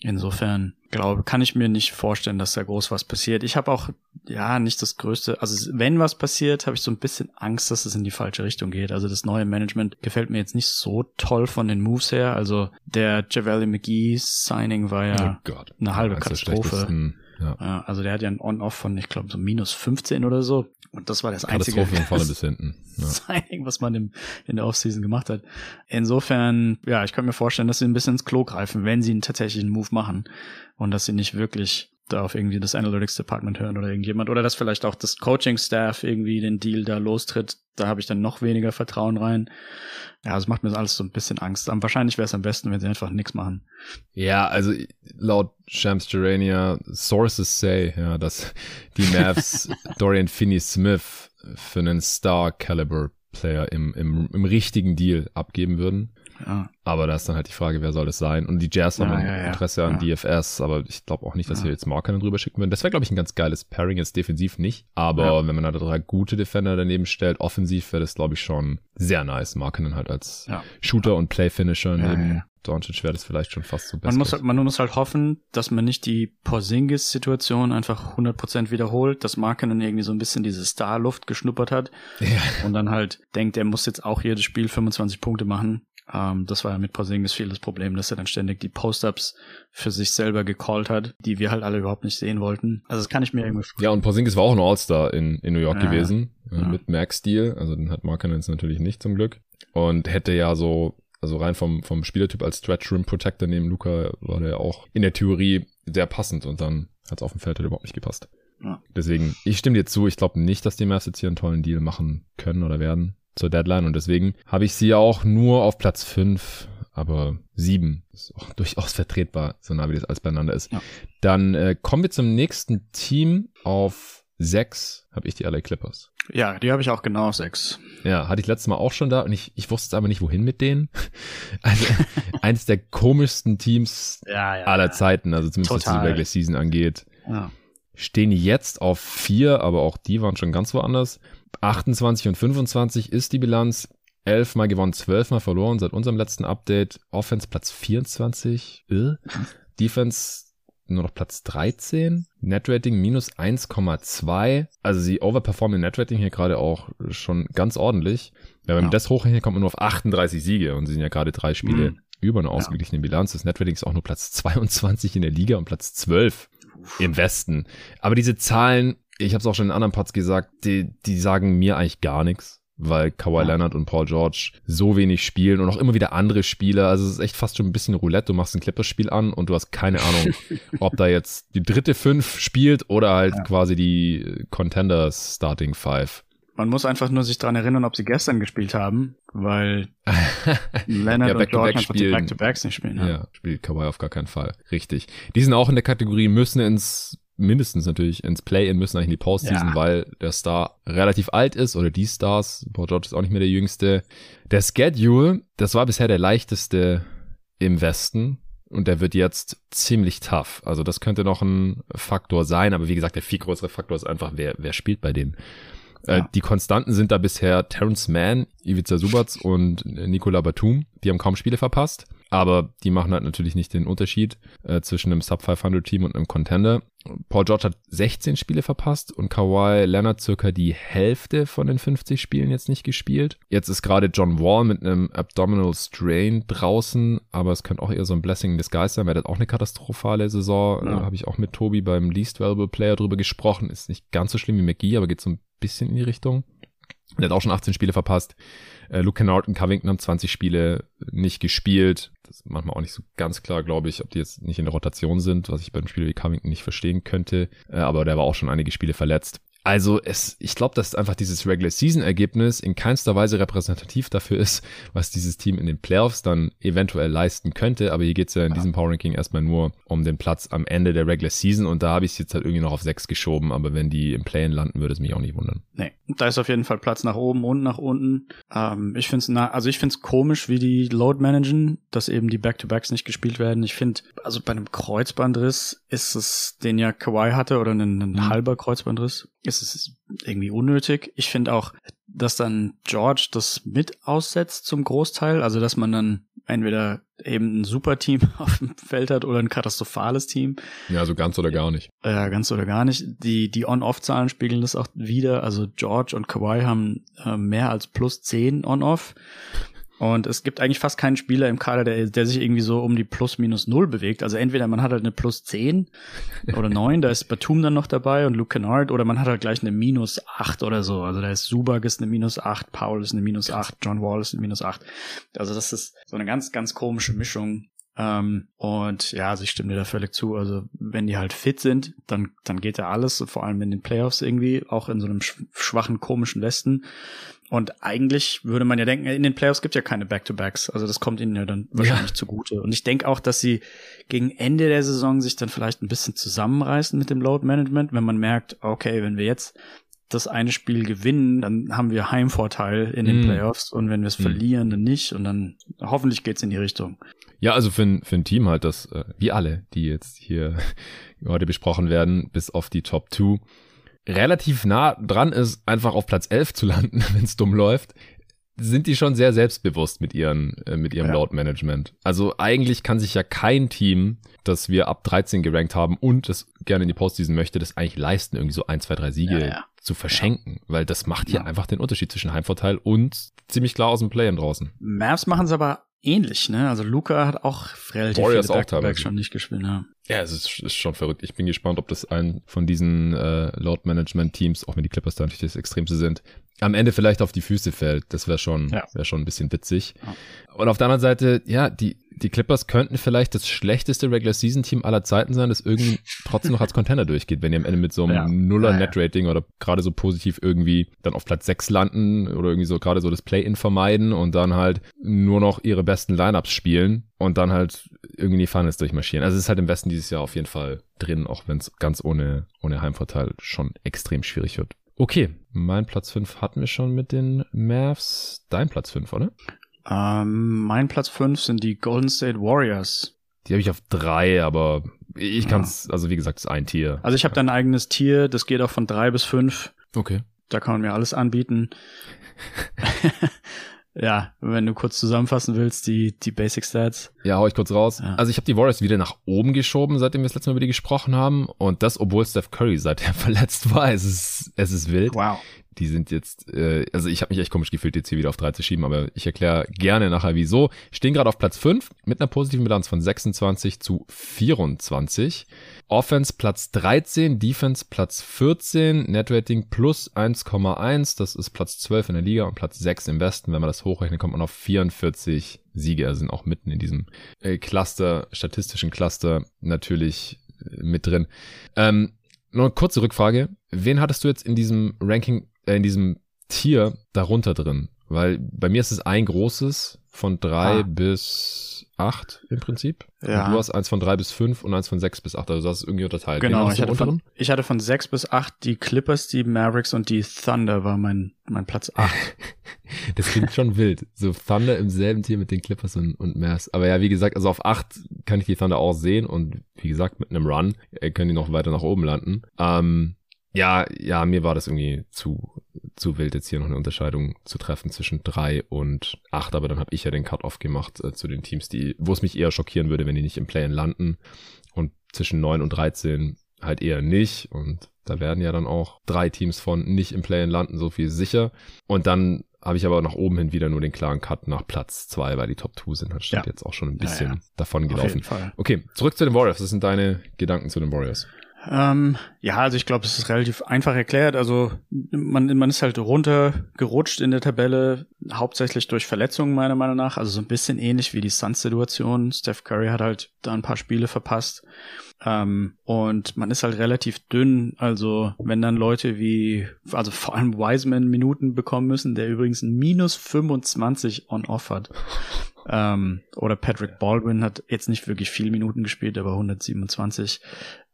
Insofern glaube, kann ich mir nicht vorstellen, dass da groß was passiert. Ich habe auch ja nicht das größte, also wenn was passiert, habe ich so ein bisschen Angst, dass es in die falsche Richtung geht. Also das neue Management gefällt mir jetzt nicht so toll von den Moves her. Also der Javale McGee Signing war ja oh eine halbe Katastrophe. Ja. Also der hat ja ein On-Off von, ich glaube, so minus 15 oder so. Und das war das einzige von vorne bis hinten. Ja. Signing, was man im, in der Offseason gemacht hat. Insofern, ja, ich kann mir vorstellen, dass sie ein bisschen ins Klo greifen, wenn sie einen tatsächlichen Move machen. Und dass sie nicht wirklich auf irgendwie das Analytics Department hören oder irgendjemand. Oder dass vielleicht auch das Coaching Staff irgendwie den Deal da lostritt. Da habe ich dann noch weniger Vertrauen rein. Ja, das macht mir alles so ein bisschen Angst. Aber wahrscheinlich wäre es am besten, wenn sie einfach nichts machen. Ja, also laut Shams Gerania, Sources say, ja, dass die Mavs Dorian Finney-Smith für einen Star-Caliber-Player im, im, im richtigen Deal abgeben würden. Ja. Aber da ist dann halt die Frage, wer soll es sein? Und die Jazz haben ja, Interesse an DFS, aber ich glaube auch nicht, dass wir jetzt Marker drüber schicken würden. Das wäre, glaube ich, ein ganz geiles Pairing, jetzt defensiv nicht. Aber wenn man da drei gute Defender daneben stellt, offensiv wäre das, glaube ich, schon sehr nice. Markenen halt als Shooter und Play-Finisher neben Doncic wäre das vielleicht schon fast so besser. Man muss, halt, man muss halt hoffen, dass man nicht die Porzingis-Situation einfach 100% wiederholt, dass Markenen irgendwie so ein bisschen diese Star-Luft geschnuppert hat ja. und dann halt denkt, er muss jetzt auch jedes Spiel 25 Punkte machen ähm, das war ja mit Porzingis viel das Problem, dass er dann ständig die Post-Ups für sich selber gecallt hat, die wir halt alle überhaupt nicht sehen wollten. Also das kann ich mir irgendwie Ja, und Porzingis war auch ein All-Star in, in New York ja, gewesen, äh, ja. mit Max-Deal. Also den hat Markkanen natürlich nicht zum Glück. Und hätte ja so, also rein vom, vom Spielertyp als Stretch Rim Protector neben Luca war der auch in der Theorie sehr passend und dann hat es auf dem Feld halt überhaupt nicht gepasst. Ja. Deswegen, ich stimme dir zu, ich glaube nicht, dass die Mavs jetzt hier einen tollen Deal machen können oder werden zur Deadline und deswegen habe ich sie auch nur auf Platz 5, aber 7 ist auch durchaus vertretbar, so nah wie das alles beieinander ist. Ja. Dann äh, kommen wir zum nächsten Team auf 6 habe ich die LA Clippers. Ja, die habe ich auch genau auf 6. Ja, hatte ich letztes Mal auch schon da und ich, ich wusste es aber nicht, wohin mit denen. Also eines der komischsten Teams ja, ja, aller Zeiten, also zumindest Total. was die Regular Season angeht. Ja. Stehen jetzt auf 4, aber auch die waren schon ganz woanders. 28 und 25 ist die Bilanz. 11 mal gewonnen, 12 mal verloren seit unserem letzten Update. Offense Platz 24. Äh? Defense nur noch Platz 13. Netrating minus 1,2. Also sie overperformen Netrating hier gerade auch schon ganz ordentlich. Wenn man ja. das hochrechnet, kommt man nur auf 38 Siege und sie sind ja gerade drei Spiele mhm. über eine ausgeglichene ja. Bilanz. Das Netrating ist auch nur Platz 22 in der Liga und Platz 12 Uff. im Westen. Aber diese Zahlen ich habe es auch schon in anderen Parts gesagt, die, die sagen mir eigentlich gar nichts weil Kawhi Leonard und Paul George so wenig spielen und auch immer wieder andere Spieler. Also es ist echt fast schon ein bisschen Roulette. Du machst ein Clippers-Spiel an und du hast keine Ahnung, ob da jetzt die dritte Fünf spielt oder halt ja. quasi die Contenders Starting Five. Man muss einfach nur sich dran erinnern, ob sie gestern gespielt haben, weil Leonard ja, back und George einfach die Back-to-Backs nicht spielen. Ja. ja, spielt Kawhi auf gar keinen Fall. Richtig. Die sind auch in der Kategorie, müssen ins mindestens natürlich ins Play-In müssen eigentlich in die Postseason, ja. weil der Star relativ alt ist oder die Stars. Paul George ist auch nicht mehr der jüngste. Der Schedule, das war bisher der leichteste im Westen und der wird jetzt ziemlich tough. Also das könnte noch ein Faktor sein, aber wie gesagt, der viel größere Faktor ist einfach, wer, wer spielt bei denen. Äh, ja. die Konstanten sind da bisher Terrence Mann, Ivica Subats und Nikola Batum. Die haben kaum Spiele verpasst. Aber die machen halt natürlich nicht den Unterschied äh, zwischen einem Sub-500-Team und einem Contender. Paul George hat 16 Spiele verpasst und Kawhi Leonard circa die Hälfte von den 50 Spielen jetzt nicht gespielt. Jetzt ist gerade John Wall mit einem Abdominal Strain draußen, aber es könnte auch eher so ein Blessing in disguise sein, weil das auch eine katastrophale Saison. Ja. Habe ich auch mit Tobi beim Least Valuable Player drüber gesprochen. Ist nicht ganz so schlimm wie McGee, aber geht so ein bisschen in die Richtung. Der hat auch schon 18 Spiele verpasst. Äh, Luke Kennard und Covington haben 20 Spiele nicht gespielt. Das ist manchmal auch nicht so ganz klar, glaube ich, ob die jetzt nicht in der Rotation sind, was ich beim Spiel wie Covington nicht verstehen könnte. Äh, aber der war auch schon einige Spiele verletzt. Also es, ich glaube, dass einfach dieses Regular Season Ergebnis in keinster Weise repräsentativ dafür ist, was dieses Team in den Playoffs dann eventuell leisten könnte. Aber hier geht's ja in ja. diesem Power Ranking erstmal nur um den Platz am Ende der Regular Season und da habe ich es jetzt halt irgendwie noch auf sechs geschoben. Aber wenn die im Play-in landen, würde es mich auch nicht wundern. Nee, da ist auf jeden Fall Platz nach oben und nach unten. Ähm, ich finde es, also ich finde es komisch, wie die Load managen, dass eben die Back-to-Backs nicht gespielt werden. Ich finde, also bei einem Kreuzbandriss ist es, den ja Kawhi hatte oder ein, ein mhm. halber Kreuzbandriss ist es irgendwie unnötig. Ich finde auch, dass dann George das mit aussetzt zum Großteil, also dass man dann entweder eben ein super Team auf dem Feld hat oder ein katastrophales Team. Ja, also ganz oder gar nicht. Ja, ganz oder gar nicht. Die, die On-Off-Zahlen spiegeln das auch wieder. Also George und Kawhi haben äh, mehr als plus 10 On-Off. Und es gibt eigentlich fast keinen Spieler im Kader, der, der sich irgendwie so um die plus minus null bewegt. Also entweder man hat halt eine plus zehn oder neun, da ist Batum dann noch dabei und Luke Kennard, oder man hat halt gleich eine minus acht oder so. Also da ist Subak ist eine minus acht, Paul ist eine minus acht, John Wall ist eine minus acht. Also das ist so eine ganz, ganz komische Mischung. Ähm, und ja, also ich stimme dir da völlig zu. Also wenn die halt fit sind, dann, dann geht ja alles, vor allem in den Playoffs irgendwie, auch in so einem schwachen, komischen Westen. Und eigentlich würde man ja denken, in den Playoffs gibt ja keine Back-to-Backs. Also das kommt ihnen ja dann wahrscheinlich ja. zugute. Und ich denke auch, dass sie gegen Ende der Saison sich dann vielleicht ein bisschen zusammenreißen mit dem Load Management, wenn man merkt, okay, wenn wir jetzt das eine Spiel gewinnen, dann haben wir Heimvorteil in den mm. Playoffs und wenn wir es mm. verlieren, dann nicht und dann hoffentlich geht's in die Richtung. Ja, also für ein, für ein Team halt, das äh, wie alle, die jetzt hier heute besprochen werden, bis auf die Top 2, relativ nah dran ist, einfach auf Platz 11 zu landen, wenn es dumm läuft, sind die schon sehr selbstbewusst mit ihren äh, mit ihrem ja. Load Management. Also eigentlich kann sich ja kein Team, das wir ab 13 gerankt haben und das gerne in die Postseason möchte, das eigentlich leisten, irgendwie so ein, zwei, drei Siege ja, ja. zu verschenken, weil das macht hier einfach den Unterschied zwischen Heimvorteil und ziemlich klar aus dem Play-in draußen. Mavs machen es aber ähnlich, ne? Also Luca hat auch relativ Warriors viele Back-to-Back schon nicht gespielt, ja. Ja, es ist, ist, schon verrückt. Ich bin gespannt, ob das ein von diesen äh, Load-Management-Teams, auch wenn die Clippers da natürlich das Extremste sind, am Ende vielleicht auf die Füße fällt. Das wäre schon, ja. wäre schon ein bisschen witzig. Ja. Und auf der anderen Seite, ja, die, die Clippers könnten vielleicht das schlechteste Regular Season Team aller Zeiten sein, das irgendwie trotzdem noch als Contender durchgeht, wenn die am Ende mit so einem ja. Nuller Net Rating oder gerade so positiv irgendwie dann auf Platz 6 landen oder irgendwie so gerade so das Play-in vermeiden und dann halt nur noch ihre besten Lineups spielen und dann halt irgendwie die Finals durchmarschieren. Also es ist halt im Westen dieses Jahr auf jeden Fall drin, auch wenn es ganz ohne, ohne Heimvorteil schon extrem schwierig wird. Okay, mein Platz 5 hatten wir schon mit den Mavs. Dein Platz 5, oder? Ähm, mein Platz 5 sind die Golden State Warriors. Die habe ich auf drei, aber ich kann es, ja. also wie gesagt, es ist ein Tier. Also ich habe dein eigenes Tier, das geht auch von drei bis fünf. Okay. Da kann man mir alles anbieten. ja, wenn du kurz zusammenfassen willst, die, die Basic Stats. Ja, hau ich kurz raus. Ja. Also ich habe die Warriors wieder nach oben geschoben, seitdem wir das letzte Mal über die gesprochen haben. Und das, obwohl Steph Curry seither verletzt war. Es ist, es ist wild. Wow die sind jetzt, äh, also ich habe mich echt komisch gefühlt, jetzt hier wieder auf drei zu schieben, aber ich erkläre gerne nachher wieso. Stehen gerade auf Platz 5 mit einer positiven Bilanz von 26 zu 24. Offense Platz 13, Defense Platz 14, Netrating plus 1,1, das ist Platz 12 in der Liga und Platz 6 im Westen. Wenn man das hochrechnet, kommt man auf 44 Siege, also sind auch mitten in diesem äh, Cluster, statistischen Cluster natürlich äh, mit drin. Ähm, nur eine kurze Rückfrage. Wen hattest du jetzt in diesem Ranking, äh, in diesem Tier darunter drin? Weil bei mir ist es ein großes von drei ah. bis acht im Prinzip. Ja. Und du hast eins von drei bis fünf und eins von sechs bis acht. Also du hast es irgendwie unterteilt. Genau, ich hatte, von, ich hatte von sechs bis acht die Clippers, die Mavericks und die Thunder war mein, mein Platz acht. das klingt schon wild. So Thunder im selben Tier mit den Clippers und, und Mavs. Aber ja, wie gesagt, also auf acht kann ich die Thunder auch sehen und wie gesagt, mit einem Run äh, können die noch weiter nach oben landen. Ähm, ja, ja, mir war das irgendwie zu, zu wild, jetzt hier noch eine Unterscheidung zu treffen zwischen drei und acht, aber dann habe ich ja den Cut-Off gemacht äh, zu den Teams, die, wo es mich eher schockieren würde, wenn die nicht im Play-In landen. Und zwischen neun und dreizehn halt eher nicht. Und da werden ja dann auch drei Teams von nicht im Play-In landen, so viel sicher. Und dann habe ich aber nach oben hin wieder nur den klaren Cut nach Platz zwei, weil die Top 2 sind halt ja. jetzt auch schon ein bisschen ja, ja. davon gelaufen. Okay, zurück zu den Warriors. Was sind deine Gedanken zu den Warriors? Ähm, ja, also ich glaube, es ist relativ einfach erklärt. Also man, man ist halt runtergerutscht in der Tabelle, hauptsächlich durch Verletzungen meiner Meinung nach. Also so ein bisschen ähnlich wie die Suns-Situation. Steph Curry hat halt da ein paar Spiele verpasst. Ähm, und man ist halt relativ dünn. Also wenn dann Leute wie, also vor allem Wiseman Minuten bekommen müssen, der übrigens minus 25 on-off hat. Ähm, oder Patrick Baldwin hat jetzt nicht wirklich viel Minuten gespielt, aber 127.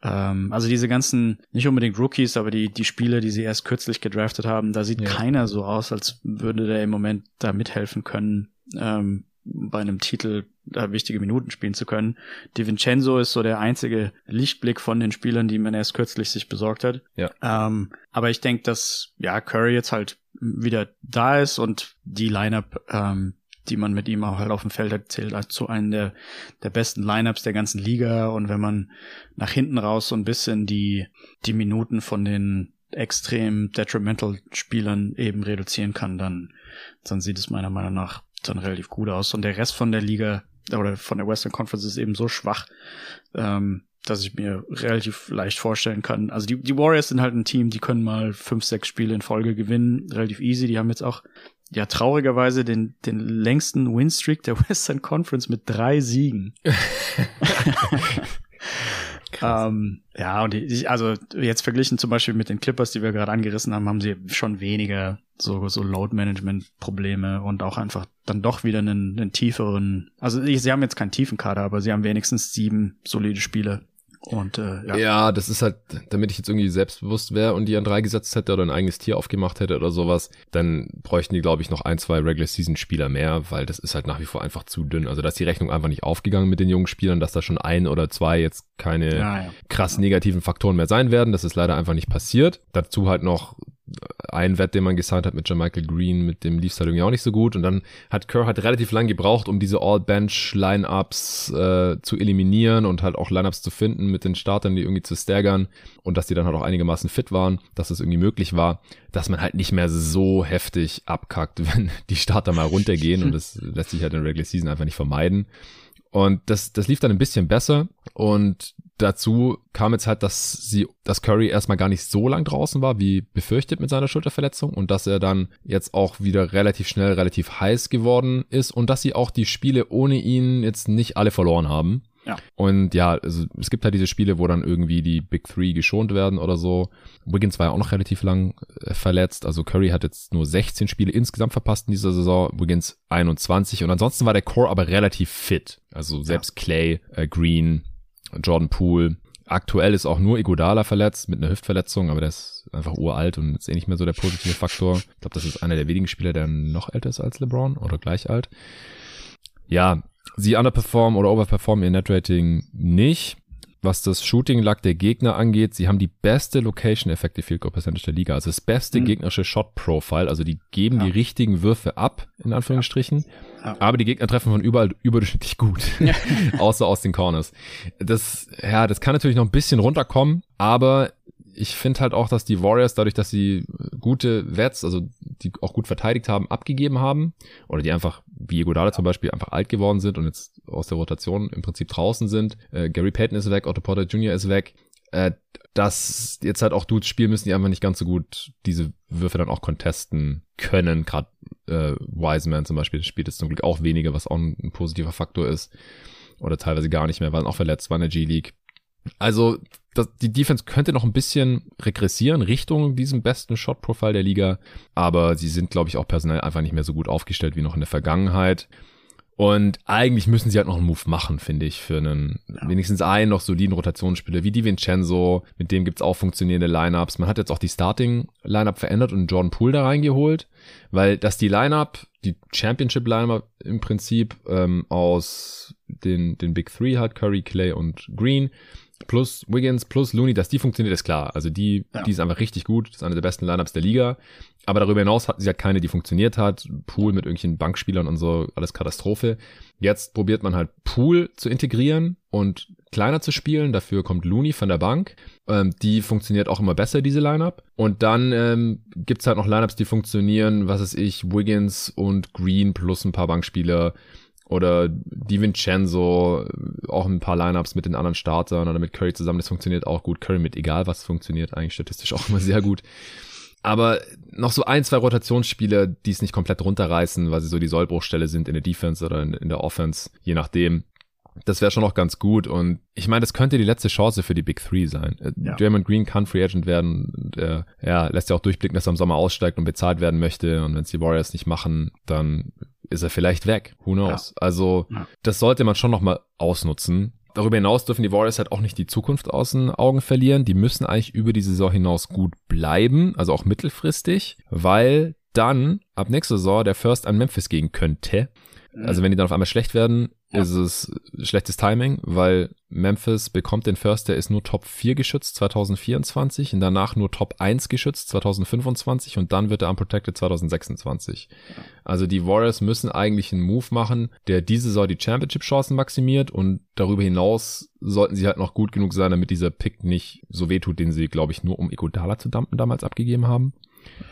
Ähm, also diese ganzen, nicht unbedingt Rookies, aber die, die Spieler, die sie erst kürzlich gedraftet haben, da sieht ja. keiner so aus, als würde der im Moment da mithelfen können, ähm, bei einem Titel da wichtige Minuten spielen zu können. Di Vincenzo ist so der einzige Lichtblick von den Spielern, die man erst kürzlich sich besorgt hat. Ja. Ähm, aber ich denke, dass ja Curry jetzt halt wieder da ist und die Lineup ähm, die man mit ihm auch halt auf dem Feld hat, zählt halt zu einem der, der besten Lineups der ganzen Liga. Und wenn man nach hinten raus so ein bisschen die, die Minuten von den extrem detrimental Spielern eben reduzieren kann, dann, dann sieht es meiner Meinung nach dann relativ gut aus. Und der Rest von der Liga oder von der Western Conference ist eben so schwach, ähm, dass ich mir relativ leicht vorstellen kann. Also die, die Warriors sind halt ein Team, die können mal fünf, sechs Spiele in Folge gewinnen, relativ easy. Die haben jetzt auch ja traurigerweise den, den längsten Winstreak der Western Conference mit drei Siegen. ähm, ja, und die, also jetzt verglichen zum Beispiel mit den Clippers, die wir gerade angerissen haben, haben sie schon weniger so, so Load-Management-Probleme und auch einfach dann doch wieder einen, einen tieferen, also sie haben jetzt keinen tiefen Kader, aber sie haben wenigstens sieben solide Spiele und äh, ja. ja, das ist halt, damit ich jetzt irgendwie selbstbewusst wäre und die an drei gesetzt hätte oder ein eigenes Tier aufgemacht hätte oder sowas, dann bräuchten die, glaube ich, noch ein, zwei Regular Season Spieler mehr, weil das ist halt nach wie vor einfach zu dünn. Also da ist die Rechnung einfach nicht aufgegangen mit den jungen Spielern, dass da schon ein oder zwei jetzt keine ja, ja. krass negativen Faktoren mehr sein werden. Das ist leider einfach nicht passiert. Dazu halt noch ein Wett, den man gesigned hat mit Michael Green, mit dem lief's halt irgendwie auch nicht so gut. Und dann hat Kerr halt relativ lang gebraucht, um diese All-Bench-Lineups äh, zu eliminieren und halt auch Lineups zu finden mit den Startern, die irgendwie zu staggern und dass die dann halt auch einigermaßen fit waren, dass es irgendwie möglich war, dass man halt nicht mehr so heftig abkackt, wenn die Starter mal runtergehen und das lässt sich halt in der Regular Season einfach nicht vermeiden. Und das, das lief dann ein bisschen besser. Und dazu kam jetzt halt, dass sie, dass Curry erstmal gar nicht so lang draußen war, wie befürchtet mit seiner Schulterverletzung und dass er dann jetzt auch wieder relativ schnell relativ heiß geworden ist und dass sie auch die Spiele ohne ihn jetzt nicht alle verloren haben. Ja. Und ja, also es gibt halt diese Spiele, wo dann irgendwie die Big Three geschont werden oder so. Wiggins war ja auch noch relativ lang äh, verletzt. Also Curry hat jetzt nur 16 Spiele insgesamt verpasst in dieser Saison. Wiggins 21. Und ansonsten war der Core aber relativ fit. Also selbst ja. Clay, äh, Green, Jordan Poole. Aktuell ist auch nur Iguodala verletzt mit einer Hüftverletzung, aber der ist einfach uralt und ist eh nicht mehr so der positive Faktor. Ich glaube, das ist einer der wenigen Spieler, der noch älter ist als LeBron oder gleich alt. Ja, sie underperformen oder overperformen ihr Netrating nicht. Was das Shooting Luck der Gegner angeht, sie haben die beste Location Effective Field Goal Percentage der Liga, also das beste mhm. gegnerische Shot Profile, also die geben ja. die richtigen Würfe ab, in Anführungsstrichen, ja. aber die Gegner treffen von überall überdurchschnittlich gut, ja. außer aus den Corners. Das, ja, das kann natürlich noch ein bisschen runterkommen, aber ich finde halt auch, dass die Warriors, dadurch, dass sie gute Wets, also die auch gut verteidigt haben, abgegeben haben, oder die einfach, wie Egodala zum Beispiel, einfach alt geworden sind und jetzt aus der Rotation im Prinzip draußen sind. Äh, Gary Payton ist weg, Otto Porter Jr. ist weg. Äh, dass jetzt halt auch Dudes spielen müssen, die einfach nicht ganz so gut diese Würfe dann auch contesten können. Gerade äh, Wiseman zum Beispiel spielt jetzt zum Glück auch weniger, was auch ein, positiver Faktor ist. Oder teilweise gar nicht mehr, weil auch verletzt war in der G-League. Also das, die Defense könnte noch ein bisschen regressieren Richtung diesem besten Shot-Profile der Liga, aber sie sind, glaube ich, auch personell einfach nicht mehr so gut aufgestellt wie noch in der Vergangenheit. Und eigentlich müssen sie halt noch einen Move machen, finde ich, für einen ja. wenigstens einen noch soliden Rotationsspieler wie die Vincenzo. Mit dem gibt's auch funktionierende Lineups. Man hat jetzt auch die Starting-Lineup verändert und Jordan Poole da reingeholt, weil dass die Lineup, die Championship-Lineup im Prinzip ähm, aus den, den Big Three hat, Curry, Clay und Green, plus Wiggins plus Looney, dass die funktioniert, ist klar. Also die, ja. die ist einfach richtig gut. Das ist eine der besten Lineups der Liga. Aber darüber hinaus hat sie halt keine, die funktioniert hat. Pool mit irgendwelchen Bankspielern und so, alles Katastrophe. Jetzt probiert man halt Pool zu integrieren und kleiner zu spielen. Dafür kommt Looney von der Bank. Ähm, die funktioniert auch immer besser, diese Lineup. Und dann ähm, gibt's halt noch Lineups, die funktionieren, was ist ich, Wiggins und Green plus ein paar Bankspieler oder DiVincenzo, auch ein paar Lineups mit den anderen Startern oder mit Curry zusammen, das funktioniert auch gut. Curry mit egal was funktioniert eigentlich statistisch auch immer sehr gut. Aber noch so ein, zwei Rotationsspieler, die es nicht komplett runterreißen, weil sie so die Sollbruchstelle sind in der Defense oder in, in der Offense, je nachdem. Das wäre schon noch ganz gut. Und ich meine, das könnte die letzte Chance für die Big Three sein. Äh, ja. Draymond Green kann Free Agent werden. Und er ja, lässt ja auch durchblicken, dass er im Sommer aussteigt und bezahlt werden möchte. Und wenn es die Warriors nicht machen, dann ist er vielleicht weg. Who knows? Ja. Also, ja. das sollte man schon noch mal ausnutzen. Darüber hinaus dürfen die Warriors halt auch nicht die Zukunft aus den Augen verlieren. Die müssen eigentlich über die Saison hinaus gut bleiben, also auch mittelfristig, weil dann ab nächster Saison der First an Memphis gehen könnte. Also wenn die dann auf einmal schlecht werden, ja. ist es schlechtes Timing, weil Memphis bekommt den First, der ist nur Top 4 geschützt 2024 und danach nur Top 1 geschützt 2025 und dann wird er unprotected 2026. Ja. Also die Warriors müssen eigentlich einen Move machen, der diese Saison die Championship-Chancen maximiert und darüber hinaus sollten sie halt noch gut genug sein, damit dieser Pick nicht so wehtut, den sie, glaube ich, nur um Iguodala zu dumpen damals abgegeben haben.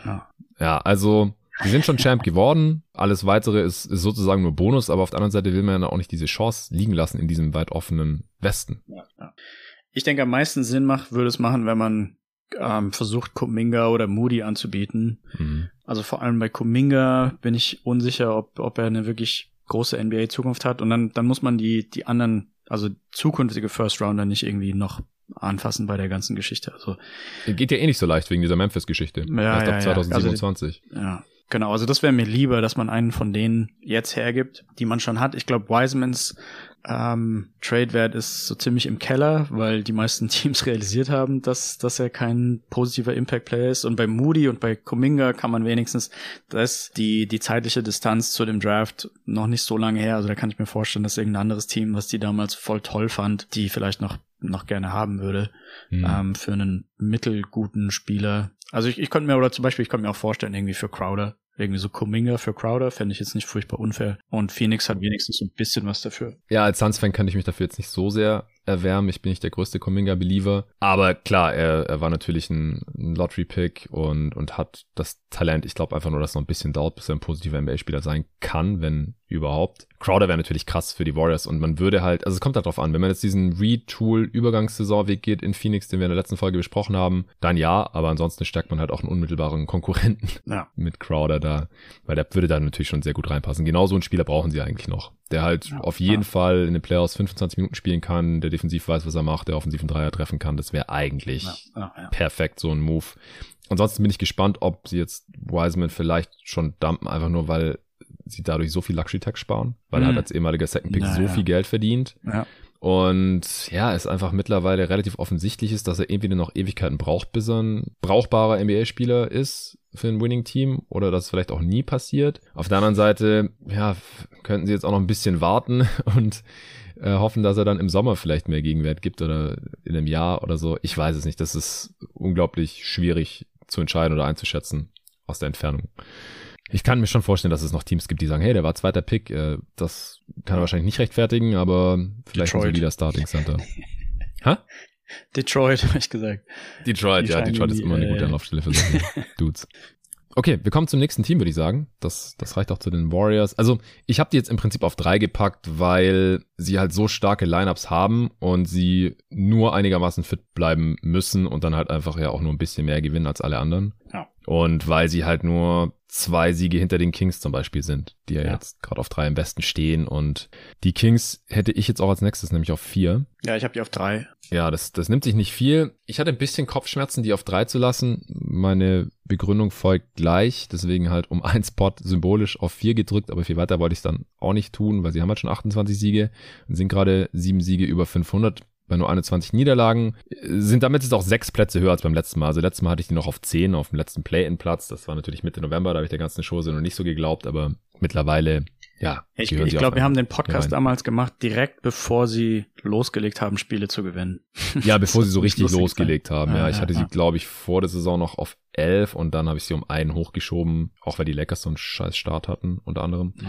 Ja, ja also die sind schon Champ geworden. Alles weitere ist, ist sozusagen nur Bonus, aber auf der anderen Seite will man ja auch nicht diese Chance liegen lassen in diesem weit offenen Westen. Ja, ja. Ich denke, am meisten Sinn macht, würde es machen, wenn man ähm, versucht, Kuminga oder Moody anzubieten. Mhm. Also vor allem bei Kuminga bin ich unsicher, ob, ob er eine wirklich große NBA-Zukunft hat. Und dann, dann muss man die, die anderen, also zukünftige First Rounder nicht irgendwie noch anfassen bei der ganzen Geschichte. Also geht ja eh nicht so leicht wegen dieser Memphis-Geschichte. Ja, Erst ja, ab 2027. Also, ja. Genau, also das wäre mir lieber, dass man einen von denen jetzt hergibt, die man schon hat. Ich glaube, Wisemans ähm, Trade-Wert ist so ziemlich im Keller, weil die meisten Teams realisiert haben, dass, dass er kein positiver Impact-Player ist. Und bei Moody und bei Kuminga kann man wenigstens, da ist die, die zeitliche Distanz zu dem Draft noch nicht so lange her. Also da kann ich mir vorstellen, dass irgendein anderes Team, was die damals voll toll fand, die vielleicht noch noch gerne haben würde mhm. ähm, für einen mittelguten Spieler. Also ich, ich könnte mir, oder zum Beispiel, ich könnte mir auch vorstellen, irgendwie für Crowder, irgendwie so Kuminga für Crowder, fände ich jetzt nicht furchtbar unfair. Und Phoenix hat wenigstens so ein bisschen was dafür. Ja, als Suns-Fan kann ich mich dafür jetzt nicht so sehr erwärmen. Ich bin nicht der größte Kuminga-Believer. Aber klar, er, er war natürlich ein, ein Lottery-Pick und, und hat das Talent. Ich glaube einfach nur, dass es noch ein bisschen dauert, bis er ein positiver NBA-Spieler sein kann, wenn überhaupt. Crowder wäre natürlich krass für die Warriors und man würde halt, also es kommt halt drauf an, wenn man jetzt diesen Retool-Übergangssaisonweg geht in Phoenix, den wir in der letzten Folge besprochen haben, dann ja, aber ansonsten stärkt man halt auch einen unmittelbaren Konkurrenten ja. mit Crowder da, weil der würde da natürlich schon sehr gut reinpassen. Genau so einen Spieler brauchen sie eigentlich noch, der halt ja, auf jeden ja. Fall in den Playoffs 25 Minuten spielen kann, der defensiv weiß, was er macht, der offensiven Dreier treffen kann, das wäre eigentlich perfekt so ein Move. Ansonsten bin ich gespannt, ob sie jetzt Wiseman vielleicht schon dumpen, einfach nur weil sie dadurch so viel Luxury Tax sparen, weil mhm. er halt als ehemaliger Second Pick naja. so viel Geld verdient. Ja. Und ja, es einfach mittlerweile relativ offensichtlich ist, dass er entweder noch Ewigkeiten braucht, bis er ein brauchbarer NBA-Spieler ist für ein Winning-Team oder dass es vielleicht auch nie passiert. Auf der anderen Seite, ja, könnten sie jetzt auch noch ein bisschen warten und äh, hoffen, dass er dann im Sommer vielleicht mehr Gegenwert gibt oder in einem Jahr oder so. Ich weiß es nicht. Das ist unglaublich schwierig zu entscheiden oder einzuschätzen aus der Entfernung. Ich kann mir schon vorstellen, dass es noch Teams gibt, die sagen, hey, der war zweiter Pick. Äh, das kann er wahrscheinlich nicht rechtfertigen, aber vielleicht Detroit. ein solider Starting Center. ha? Detroit, habe ich gesagt. Detroit, die ja, Detroit ist immer eine gute äh, Anlaufstelle für solche Dudes. Okay, wir kommen zum nächsten Team, würde ich sagen. Das, das reicht auch zu den Warriors. Also, ich habe die jetzt im Prinzip auf drei gepackt, weil sie halt so starke Lineups haben und sie nur einigermaßen fit bleiben müssen und dann halt einfach ja auch nur ein bisschen mehr gewinnen als alle anderen. Ja. Und weil sie halt nur zwei Siege hinter den Kings zum Beispiel sind, die ja, ja. jetzt gerade auf drei im besten stehen. Und die Kings hätte ich jetzt auch als nächstes, nämlich auf vier. Ja, ich habe die auf drei. Ja, das, das nimmt sich nicht viel. Ich hatte ein bisschen Kopfschmerzen, die auf drei zu lassen. Meine Begründung folgt gleich. Deswegen halt um ein Spot symbolisch auf vier gedrückt, aber viel weiter wollte ich es dann auch nicht tun, weil sie haben halt schon 28 Siege und sind gerade sieben Siege über 500 bei nur 21 Niederlagen, sind damit jetzt auch sechs Plätze höher als beim letzten Mal. Also letztes Mal hatte ich die noch auf 10 auf dem letzten Play-In-Platz. Das war natürlich Mitte November, da habe ich der ganzen Show noch nicht so geglaubt, aber mittlerweile, ja. Ich, ich glaube, wir haben den Podcast damals gemacht, direkt bevor sie losgelegt haben, Spiele zu gewinnen. Ja, bevor sie so richtig losgelegt haben. Ja, ja ich hatte ja, sie, glaube ich, vor der Saison noch auf 11 und dann habe ich sie um einen hochgeschoben, auch weil die Lakers so einen scheiß Start hatten, unter anderem. Ja.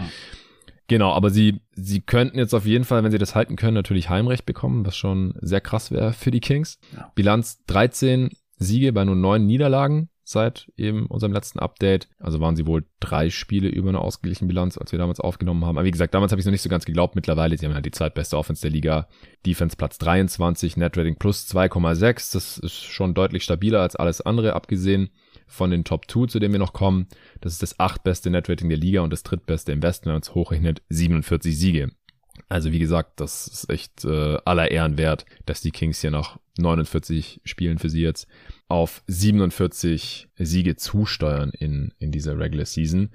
Genau, aber sie, sie könnten jetzt auf jeden Fall, wenn sie das halten können, natürlich Heimrecht bekommen, was schon sehr krass wäre für die Kings. Ja. Bilanz 13 Siege bei nur neun Niederlagen, seit eben unserem letzten Update. Also waren sie wohl drei Spiele über eine ausgeglichene Bilanz, als wir damals aufgenommen haben. Aber wie gesagt, damals habe ich noch nicht so ganz geglaubt. Mittlerweile, sie haben ja die zweitbeste Offense der Liga. Defense Platz 23, Net Rating plus 2,6. Das ist schon deutlich stabiler als alles andere, abgesehen von den Top 2, zu denen wir noch kommen. Das ist das achtbeste Net Rating der Liga und das drittbeste im Westen, wenn man es hochrechnet, 47 Siege. Also wie gesagt, das ist echt äh, aller Ehren wert, dass die Kings hier nach 49 Spielen für sie jetzt auf 47 Siege zusteuern in, in dieser Regular Season.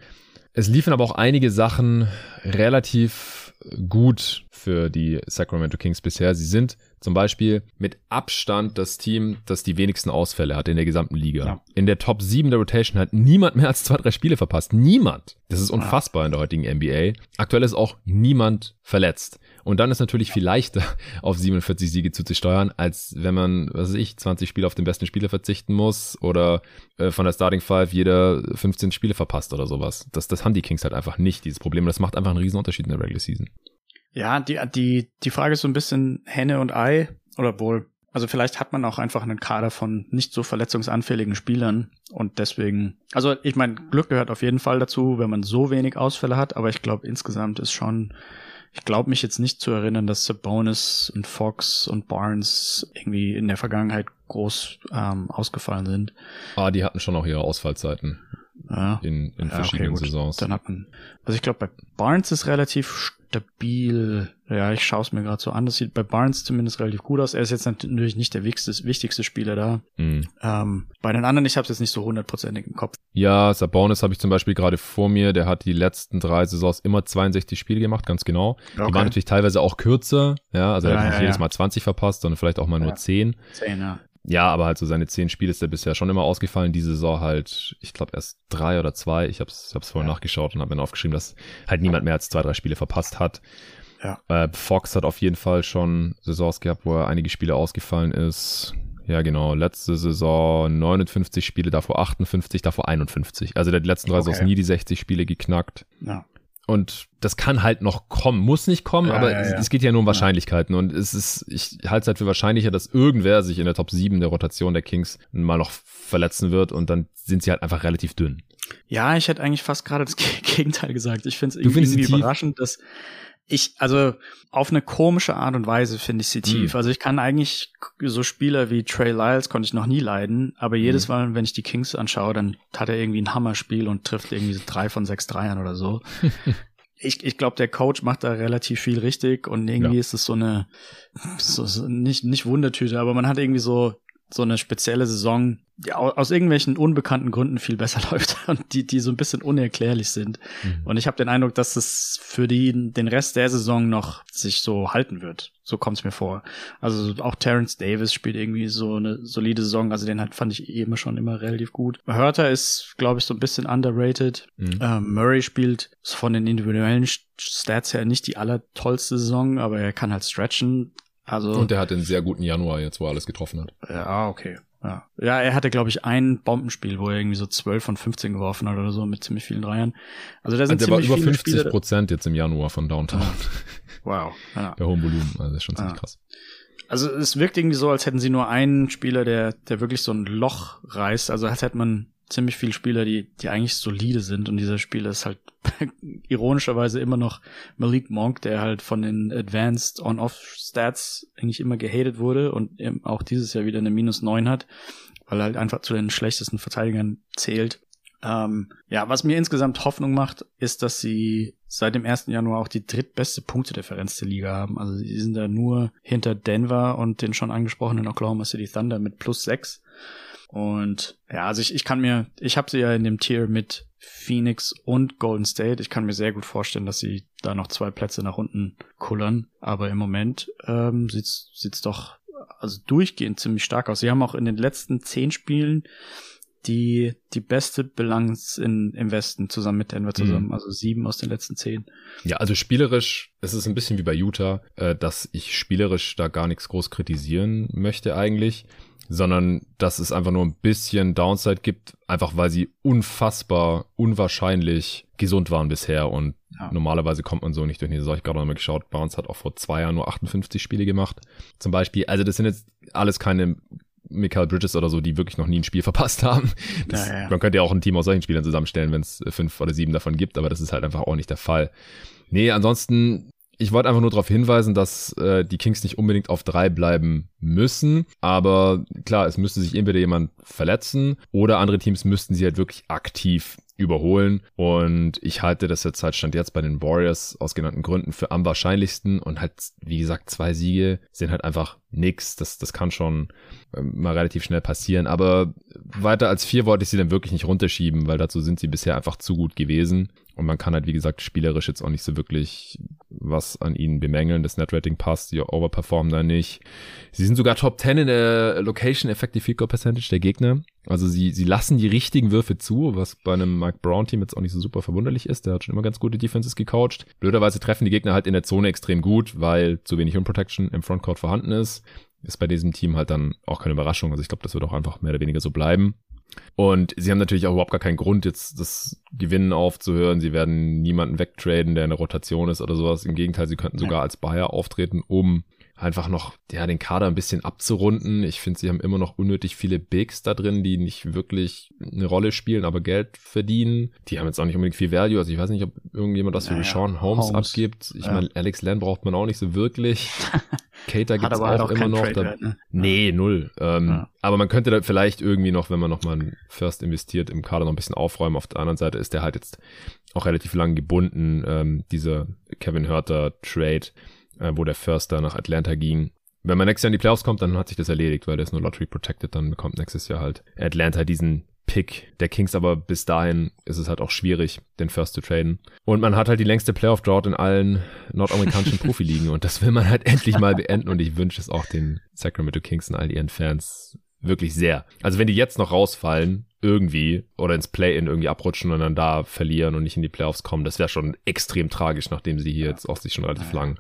Es liefen aber auch einige Sachen relativ gut für die Sacramento Kings bisher. Sie sind zum Beispiel mit Abstand das Team, das die wenigsten Ausfälle hat in der gesamten Liga. Ja. In der Top 7 der Rotation hat niemand mehr als zwei, drei Spiele verpasst. Niemand. Das ist unfassbar ja. in der heutigen NBA. Aktuell ist auch niemand verletzt. Und dann ist natürlich viel leichter, auf 47 Siege zuzusteuern, als wenn man, was weiß ich, 20 Spiele auf den besten Spieler verzichten muss oder äh, von der Starting Five jeder 15 Spiele verpasst oder sowas. Das, das haben die Kings halt einfach nicht, dieses Problem. Und das macht einfach einen riesen Unterschied in der Regular Season. Ja, die, die, die Frage ist so ein bisschen Henne und Ei oder wohl. Also vielleicht hat man auch einfach einen Kader von nicht so verletzungsanfälligen Spielern und deswegen, also ich meine, Glück gehört auf jeden Fall dazu, wenn man so wenig Ausfälle hat, aber ich glaube insgesamt ist schon, ich glaube mich jetzt nicht zu erinnern, dass Sabonis und Fox und Barnes irgendwie in der Vergangenheit groß ähm, ausgefallen sind. Ah, die hatten schon auch ihre Ausfallzeiten. Ja. In, in ja, verschiedenen okay, Saisons. Dann hat man, also ich glaube, bei Barnes ist relativ stabil. Ja, ich schaue es mir gerade so an. Das sieht bei Barnes zumindest relativ gut aus. Er ist jetzt natürlich nicht der wichtigste, wichtigste Spieler da. Mhm. Ähm, bei den anderen, ich habe es jetzt nicht so hundertprozentig im Kopf. Ja, Sabonis habe ich zum Beispiel gerade vor mir. Der hat die letzten drei Saisons immer 62 Spiele gemacht, ganz genau. Okay. Die waren natürlich teilweise auch kürzer. Ja, also er hat nicht ja, jedes Mal 20 verpasst, sondern vielleicht auch mal nur 10. 10, ja. Ja, aber halt so seine zehn Spiele ist er bisher schon immer ausgefallen. Diese Saison halt, ich glaube erst drei oder zwei. Ich habe es hab's vorher ja. nachgeschaut und habe mir aufgeschrieben, dass halt niemand mehr als zwei, drei Spiele verpasst hat. Ja. Äh, Fox hat auf jeden Fall schon Saisons gehabt, wo er einige Spiele ausgefallen ist. Ja, genau. Letzte Saison 59 Spiele, davor 58, davor 51. Also der letzten drei okay. Saisons nie die 60 Spiele geknackt. Ja. Und das kann halt noch kommen, muss nicht kommen, ja, aber ja, ja. es geht ja nur um Wahrscheinlichkeiten. Und es ist, ich halte es halt für wahrscheinlicher, dass irgendwer sich in der Top 7 der Rotation der Kings mal noch verletzen wird und dann sind sie halt einfach relativ dünn. Ja, ich hätte eigentlich fast gerade das Gegenteil gesagt. Ich finde es irgendwie überraschend, dass ich, also auf eine komische Art und Weise finde ich sie tief. Mhm. Also ich kann eigentlich so Spieler wie Trey Lyles konnte ich noch nie leiden, aber jedes mhm. Mal, wenn ich die Kings anschaue, dann hat er irgendwie ein Hammerspiel und trifft irgendwie so drei von sechs Dreiern oder so. ich, ich glaube, der Coach macht da relativ viel richtig und irgendwie ja. ist es so eine, so, so nicht, nicht Wundertüte, aber man hat irgendwie so so eine spezielle Saison, die aus irgendwelchen unbekannten Gründen viel besser läuft und die, die so ein bisschen unerklärlich sind. Mhm. Und ich habe den Eindruck, dass es für die den Rest der Saison noch sich so halten wird. So kommt es mir vor. Also auch Terrence Davis spielt irgendwie so eine solide Saison. Also den hat, fand ich eh immer schon immer relativ gut. Hörter ist, glaube ich, so ein bisschen underrated. Mhm. Ähm, Murray spielt von den individuellen Stats her nicht die allertollste Saison, aber er kann halt stretchen. Also, und er hatte einen sehr guten Januar jetzt, wo er alles getroffen hat. Ja, okay. Ja, ja er hatte, glaube ich, ein Bombenspiel, wo er irgendwie so 12 von 15 geworfen hat oder so mit ziemlich vielen Dreiern. Also da sind also ziemlich war über 50 Prozent jetzt im Januar von Downtown. Wow. Ja. Der hohen Volumen, also das ist schon ziemlich ja. krass. Also es wirkt irgendwie so, als hätten sie nur einen Spieler, der, der wirklich so ein Loch reißt. Also als hätte man ziemlich viele Spieler, die, die eigentlich solide sind. Und dieser Spieler ist halt ironischerweise immer noch Malik Monk, der halt von den Advanced On-Off-Stats eigentlich immer gehatet wurde und auch dieses Jahr wieder eine Minus 9 hat, weil er halt einfach zu den schlechtesten Verteidigern zählt. Ähm, ja, was mir insgesamt Hoffnung macht, ist, dass sie seit dem 1. Januar auch die drittbeste Punktedifferenz der Liga haben. Also sie sind da nur hinter Denver und den schon angesprochenen Oklahoma City Thunder mit plus 6. Und ja, also ich, ich kann mir, ich habe sie ja in dem Tier mit Phoenix und Golden State. Ich kann mir sehr gut vorstellen, dass sie da noch zwei Plätze nach unten kullern. Aber im Moment ähm, sieht's sieht's doch also durchgehend ziemlich stark aus. Sie haben auch in den letzten zehn Spielen die die beste Bilanz in, im Westen zusammen mit Denver zusammen, mhm. also sieben aus den letzten zehn. Ja, also spielerisch, es ist ein bisschen wie bei Utah, äh, dass ich spielerisch da gar nichts groß kritisieren möchte eigentlich sondern dass es einfach nur ein bisschen Downside gibt, einfach weil sie unfassbar, unwahrscheinlich gesund waren bisher und ja. normalerweise kommt man so nicht durch die Saison. Ich gerade nochmal geschaut, Barnes hat auch vor zwei Jahren nur 58 Spiele gemacht, zum Beispiel. Also das sind jetzt alles keine Michael Bridges oder so, die wirklich noch nie ein Spiel verpasst haben. Das, ja, ja. Man könnte ja auch ein Team aus solchen Spielern zusammenstellen, wenn es fünf oder sieben davon gibt, aber das ist halt einfach auch nicht der Fall. Nee, ansonsten ich wollte einfach nur darauf hinweisen, dass äh, die Kings nicht unbedingt auf drei bleiben müssen. Aber klar, es müsste sich entweder jemand verletzen oder andere Teams müssten sie halt wirklich aktiv überholen. Und ich halte das jetzt halt stand jetzt bei den Warriors aus genannten Gründen für am wahrscheinlichsten. Und halt, wie gesagt, zwei Siege sind halt einfach nix. Das, das kann schon ähm, mal relativ schnell passieren. Aber weiter als vier wollte ich sie dann wirklich nicht runterschieben, weil dazu sind sie bisher einfach zu gut gewesen. Und man kann halt, wie gesagt, spielerisch jetzt auch nicht so wirklich was an ihnen bemängeln. Das Netrating passt, die overperformen da nicht. Sie sind sogar Top 10 in der Location Effective Field Goal Percentage der Gegner. Also sie, sie lassen die richtigen Würfe zu, was bei einem Mike Brown Team jetzt auch nicht so super verwunderlich ist. Der hat schon immer ganz gute Defenses gecoacht. Blöderweise treffen die Gegner halt in der Zone extrem gut, weil zu wenig Home Protection im Frontcourt vorhanden ist. Ist bei diesem Team halt dann auch keine Überraschung. Also ich glaube, das wird auch einfach mehr oder weniger so bleiben. Und sie haben natürlich auch überhaupt gar keinen Grund, jetzt das Gewinnen aufzuhören. Sie werden niemanden wegtraden, der in der Rotation ist oder sowas. Im Gegenteil, sie könnten sogar als Buyer auftreten, um einfach noch ja den Kader ein bisschen abzurunden. Ich finde, sie haben immer noch unnötig viele Bigs da drin, die nicht wirklich eine Rolle spielen, aber Geld verdienen. Die haben jetzt auch nicht unbedingt viel Value. Also ich weiß nicht, ob irgendjemand das für naja, Sean Holmes, Holmes, abgibt. Ich ja. meine, Alex Len braucht man auch nicht so wirklich. Cater gibt's auch, halt auch immer noch. Da, ne? Nee, null. Ähm, ja. Aber man könnte da vielleicht irgendwie noch, wenn man noch mal ein First investiert, im Kader noch ein bisschen aufräumen. Auf der anderen Seite ist der halt jetzt auch relativ lang gebunden, ähm, dieser Kevin Hurter Trade äh, wo der Förster nach Atlanta ging. Wenn man nächstes Jahr in die Playoffs kommt, dann hat sich das erledigt, weil der ist nur Lottery protected, dann bekommt nächstes Jahr halt Atlanta diesen Pick der Kings, aber bis dahin ist es halt auch schwierig, den First zu traden. Und man hat halt die längste Playoff-Drought in allen nordamerikanischen Profiligen und das will man halt endlich mal beenden und ich wünsche es auch den Sacramento Kings und all ihren Fans wirklich sehr. Also wenn die jetzt noch rausfallen, irgendwie, oder ins Play-In irgendwie abrutschen und dann da verlieren und nicht in die Playoffs kommen, das wäre schon extrem tragisch, nachdem sie hier jetzt auch sich schon relativ lang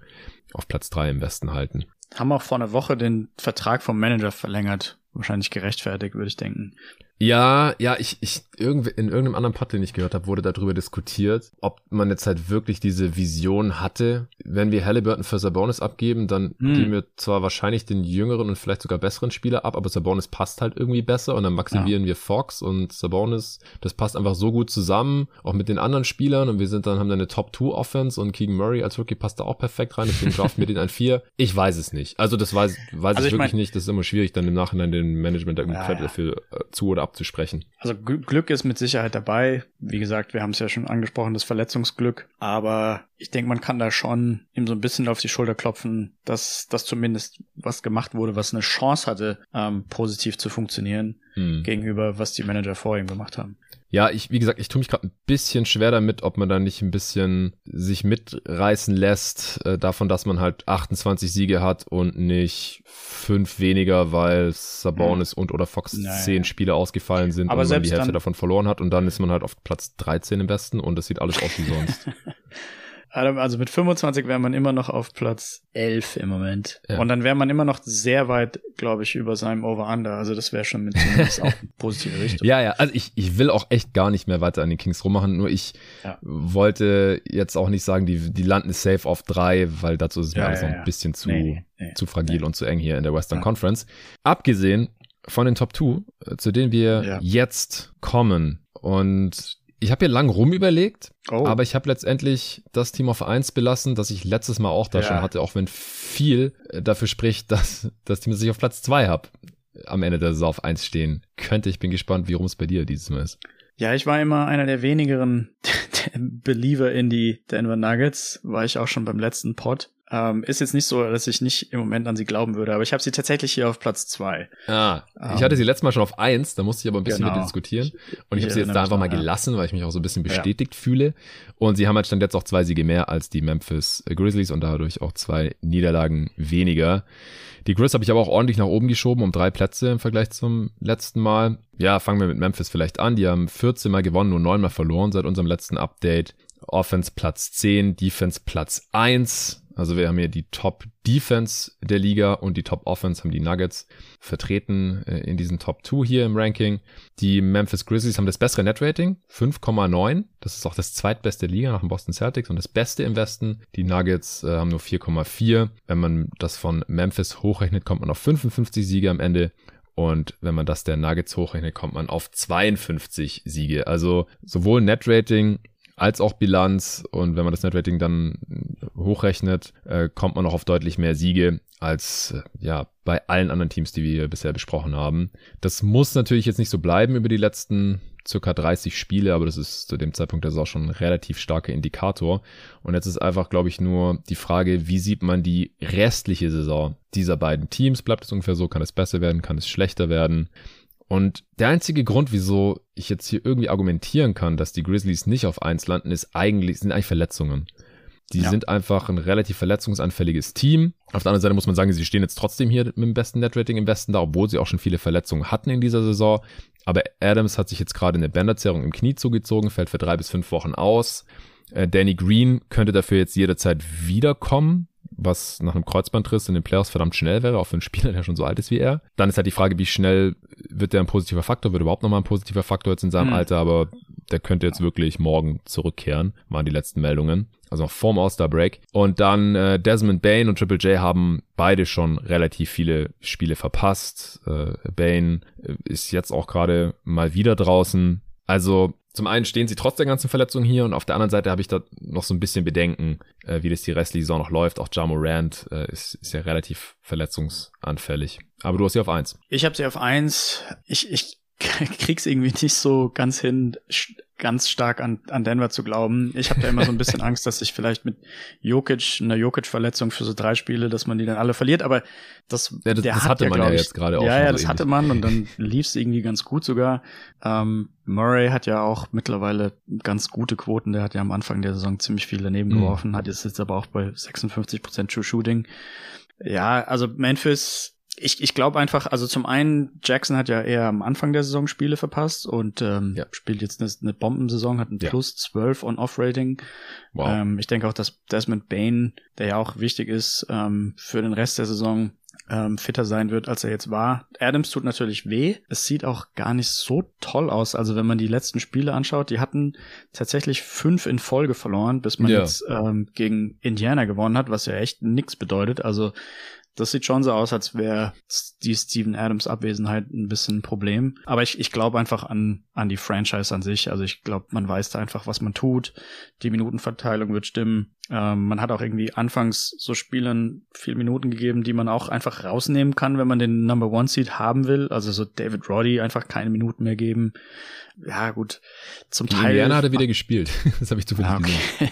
auf Platz drei im Westen halten. Haben auch vor einer Woche den Vertrag vom Manager verlängert. Wahrscheinlich gerechtfertigt, würde ich denken. Ja, ja, ich, ich irgendwie in irgendeinem anderen Pod, den ich gehört habe, wurde darüber diskutiert, ob man jetzt halt wirklich diese Vision hatte, wenn wir Halliburton für Sabonis abgeben, dann hm. geben wir zwar wahrscheinlich den jüngeren und vielleicht sogar besseren Spieler ab, aber Sabonis passt halt irgendwie besser und dann maximieren ja. wir Fox und Sabonis, das passt einfach so gut zusammen, auch mit den anderen Spielern und wir sind dann haben dann eine Top 2 Offense und Keegan Murray als Rookie passt da auch perfekt rein, deswegen draften wir den ein 4. Ich weiß es nicht. Also das weiß, weiß also ich, ich wirklich mein, nicht, das ist immer schwierig dann im Nachhinein dem Management da irgendwie ja, Credit dafür äh, zu oder abzusprechen. Also Glück ist mit Sicherheit dabei. Wie gesagt, wir haben es ja schon angesprochen, das Verletzungsglück. Aber ich denke, man kann da schon ihm so ein bisschen auf die Schulter klopfen, dass das zumindest was gemacht wurde, was eine Chance hatte, ähm, positiv zu funktionieren hm. gegenüber, was die Manager vor ihm gemacht haben. Ja, ich, wie gesagt, ich tue mich gerade ein bisschen schwer damit, ob man da nicht ein bisschen sich mitreißen lässt, äh, davon, dass man halt 28 Siege hat und nicht fünf weniger, weil Sabonis hm. und oder Fox naja. zehn Spiele ausgefallen sind Aber und man die Hälfte davon verloren hat und dann ist man halt auf Platz 13 im Besten und es sieht alles aus wie sonst. Also mit 25 wäre man immer noch auf Platz 11 im Moment. Ja. Und dann wäre man immer noch sehr weit, glaube ich, über seinem Over-Under. Also das wäre schon mit zumindest auch eine positive Richtung. Ja, ja, also ich, ich will auch echt gar nicht mehr weiter an den Kings rummachen. Nur ich ja. wollte jetzt auch nicht sagen, die, die landen safe auf drei, weil dazu ist es mir ja, alles noch ein bisschen zu, nee, nee, zu fragil nee. und zu eng hier in der Western Conference. Abgesehen von den Top 2, äh, zu denen wir jetzt kommen. Und ich habe hier lang rumüberlegt, oh. aber ich habe letztendlich das Team auf 1 belassen, das ich letztes Mal auch da ja. schon hatte, auch wenn viel äh, dafür spricht, dass das Team, das ich auf Platz 2 habe, am Ende der Saison auf 1 stehen könnte. Ich bin gespannt, wie rum es bei dir dieses Mal ist. Ja, ich war immer einer der wenigeren Believer in die Denver Nuggets, war ich auch schon beim letzten Pod. Ähm, ist jetzt nicht so, dass ich nicht im Moment an sie glauben würde, aber ich habe sie tatsächlich hier auf Platz zwei. Ah, ähm, ich hatte sie letztes Mal schon auf eins, da musste ich aber ein bisschen genau. mit diskutieren. Und ich, ich habe sie jetzt da einfach mal gelassen, weil ich mich auch so ein bisschen bestätigt ja. fühle. Und sie haben halt stand jetzt auch zwei Siege mehr als die Memphis Grizzlies und dadurch auch zwei Niederlagen weniger. Die Grizz habe ich aber auch ordentlich nach oben geschoben, um drei Plätze im Vergleich zum letzten Mal. Ja, fangen wir mit Memphis vielleicht an. Die haben 14 Mal gewonnen, nur 9 Mal verloren seit unserem letzten Update. Offense Platz 10, Defense Platz 1. Also wir haben hier die Top Defense der Liga und die Top Offense haben die Nuggets vertreten äh, in diesen Top 2 hier im Ranking. Die Memphis Grizzlies haben das bessere Net Rating, 5,9. Das ist auch das zweitbeste Liga nach den Boston Celtics und das beste im Westen. Die Nuggets äh, haben nur 4,4. Wenn man das von Memphis hochrechnet, kommt man auf 55 Siege am Ende Und wenn man das der Nuggets hochrechnet, kommt man auf 52 Siege. Also sowohl Net-Rating als auch Bilanz. Und wenn man das Netrating dann hochrechnet, äh, kommt man auch auf deutlich mehr Siege als äh, ja bei allen anderen Teams, die wir bisher besprochen haben. Das muss natürlich jetzt nicht so bleiben über die letzten circa 30 Spiele, aber das ist zu dem Zeitpunkt der Saison schon ein relativ starker Indikator. Und jetzt ist einfach, glaube ich, nur die Frage, wie sieht man die restliche Saison dieser beiden Teams? Bleibt es ungefähr so? Kann es besser werden? Kann es schlechter werden? Und der einzige Grund, wieso ich jetzt hier irgendwie argumentieren kann, dass die Grizzlies nicht auf eins landen, ist eigentlich, sind eigentlich Verletzungen. Die ja. sind einfach ein relativ verletzungsanfälliges Team. Auf der anderen Seite muss man sagen, sie stehen jetzt trotzdem hier mit dem besten Netrating im Westen da, obwohl sie auch schon viele Verletzungen hatten in dieser Saison. Aber Adams hat sich jetzt gerade eine Bänderzerrung im Knie zugezogen, fällt für drei bis fünf Wochen aus. Äh, Danny Green könnte dafür jetzt jederzeit wiederkommen was nach einem Kreuzbandriss in den Playoffs verdammt schnell wäre, auch für einen Spieler, der schon so alt ist wie er. Dann ist halt die Frage, wie schnell wird der ein positiver Faktor, wird überhaupt nochmal ein positiver Faktor jetzt in seinem mhm. Alter, aber der könnte jetzt wirklich morgen zurückkehren, waren die letzten Meldungen. Also noch vorm All-Star-Break. Und dann äh, Desmond Bain und Triple J haben beide schon relativ viele Spiele verpasst. Äh, Bain äh, ist jetzt auch gerade mal wieder draußen. Also zum einen stehen sie trotz der ganzen Verletzungen hier und auf der anderen Seite habe ich da noch so ein bisschen Bedenken, äh, wie das die restliche Saison noch läuft. Auch Ja Morant äh, ist, ist ja relativ verletzungsanfällig. Aber du hast sie auf eins. Ich habe sie auf eins. Ich, ich krieg's irgendwie nicht so ganz hin, ganz stark an, an Denver zu glauben. Ich habe da immer so ein bisschen Angst, dass ich vielleicht mit Jokic, einer Jokic-Verletzung für so drei Spiele, dass man die dann alle verliert. Aber das, ja, das, der das hat hatte ja, man ja jetzt gerade auch. Ja, ja, so das ähnlich. hatte man und dann lief's irgendwie ganz gut sogar. Ähm, Murray hat ja auch mittlerweile ganz gute Quoten. Der hat ja am Anfang der Saison ziemlich viel daneben mhm. geworfen, hat jetzt, jetzt aber auch bei 56% True Shooting. Ja, also Memphis ich, ich glaube einfach, also zum einen, Jackson hat ja eher am Anfang der Saison Spiele verpasst und ähm, ja. spielt jetzt eine, eine Bombensaison, hat ein ja. Plus 12 On-Off-Rating. Wow. Ähm, ich denke auch, dass Desmond Bain, der ja auch wichtig ist, ähm, für den Rest der Saison ähm, fitter sein wird, als er jetzt war. Adams tut natürlich weh. Es sieht auch gar nicht so toll aus. Also wenn man die letzten Spiele anschaut, die hatten tatsächlich fünf in Folge verloren, bis man ja. jetzt ähm, gegen Indiana gewonnen hat, was ja echt nichts bedeutet. Also das sieht schon so aus, als wäre die Steven Adams Abwesenheit ein bisschen ein Problem. Aber ich, ich glaube einfach an, an die Franchise an sich. Also ich glaube, man weiß da einfach, was man tut. Die Minutenverteilung wird stimmen. Ähm, man hat auch irgendwie anfangs so Spielern viel Minuten gegeben, die man auch einfach rausnehmen kann, wenn man den Number One Seed haben will. Also so David Roddy einfach keine Minuten mehr geben ja gut, zum Gegen Teil. Indiana hat er wieder gespielt. Das habe ich zufällig ah, okay.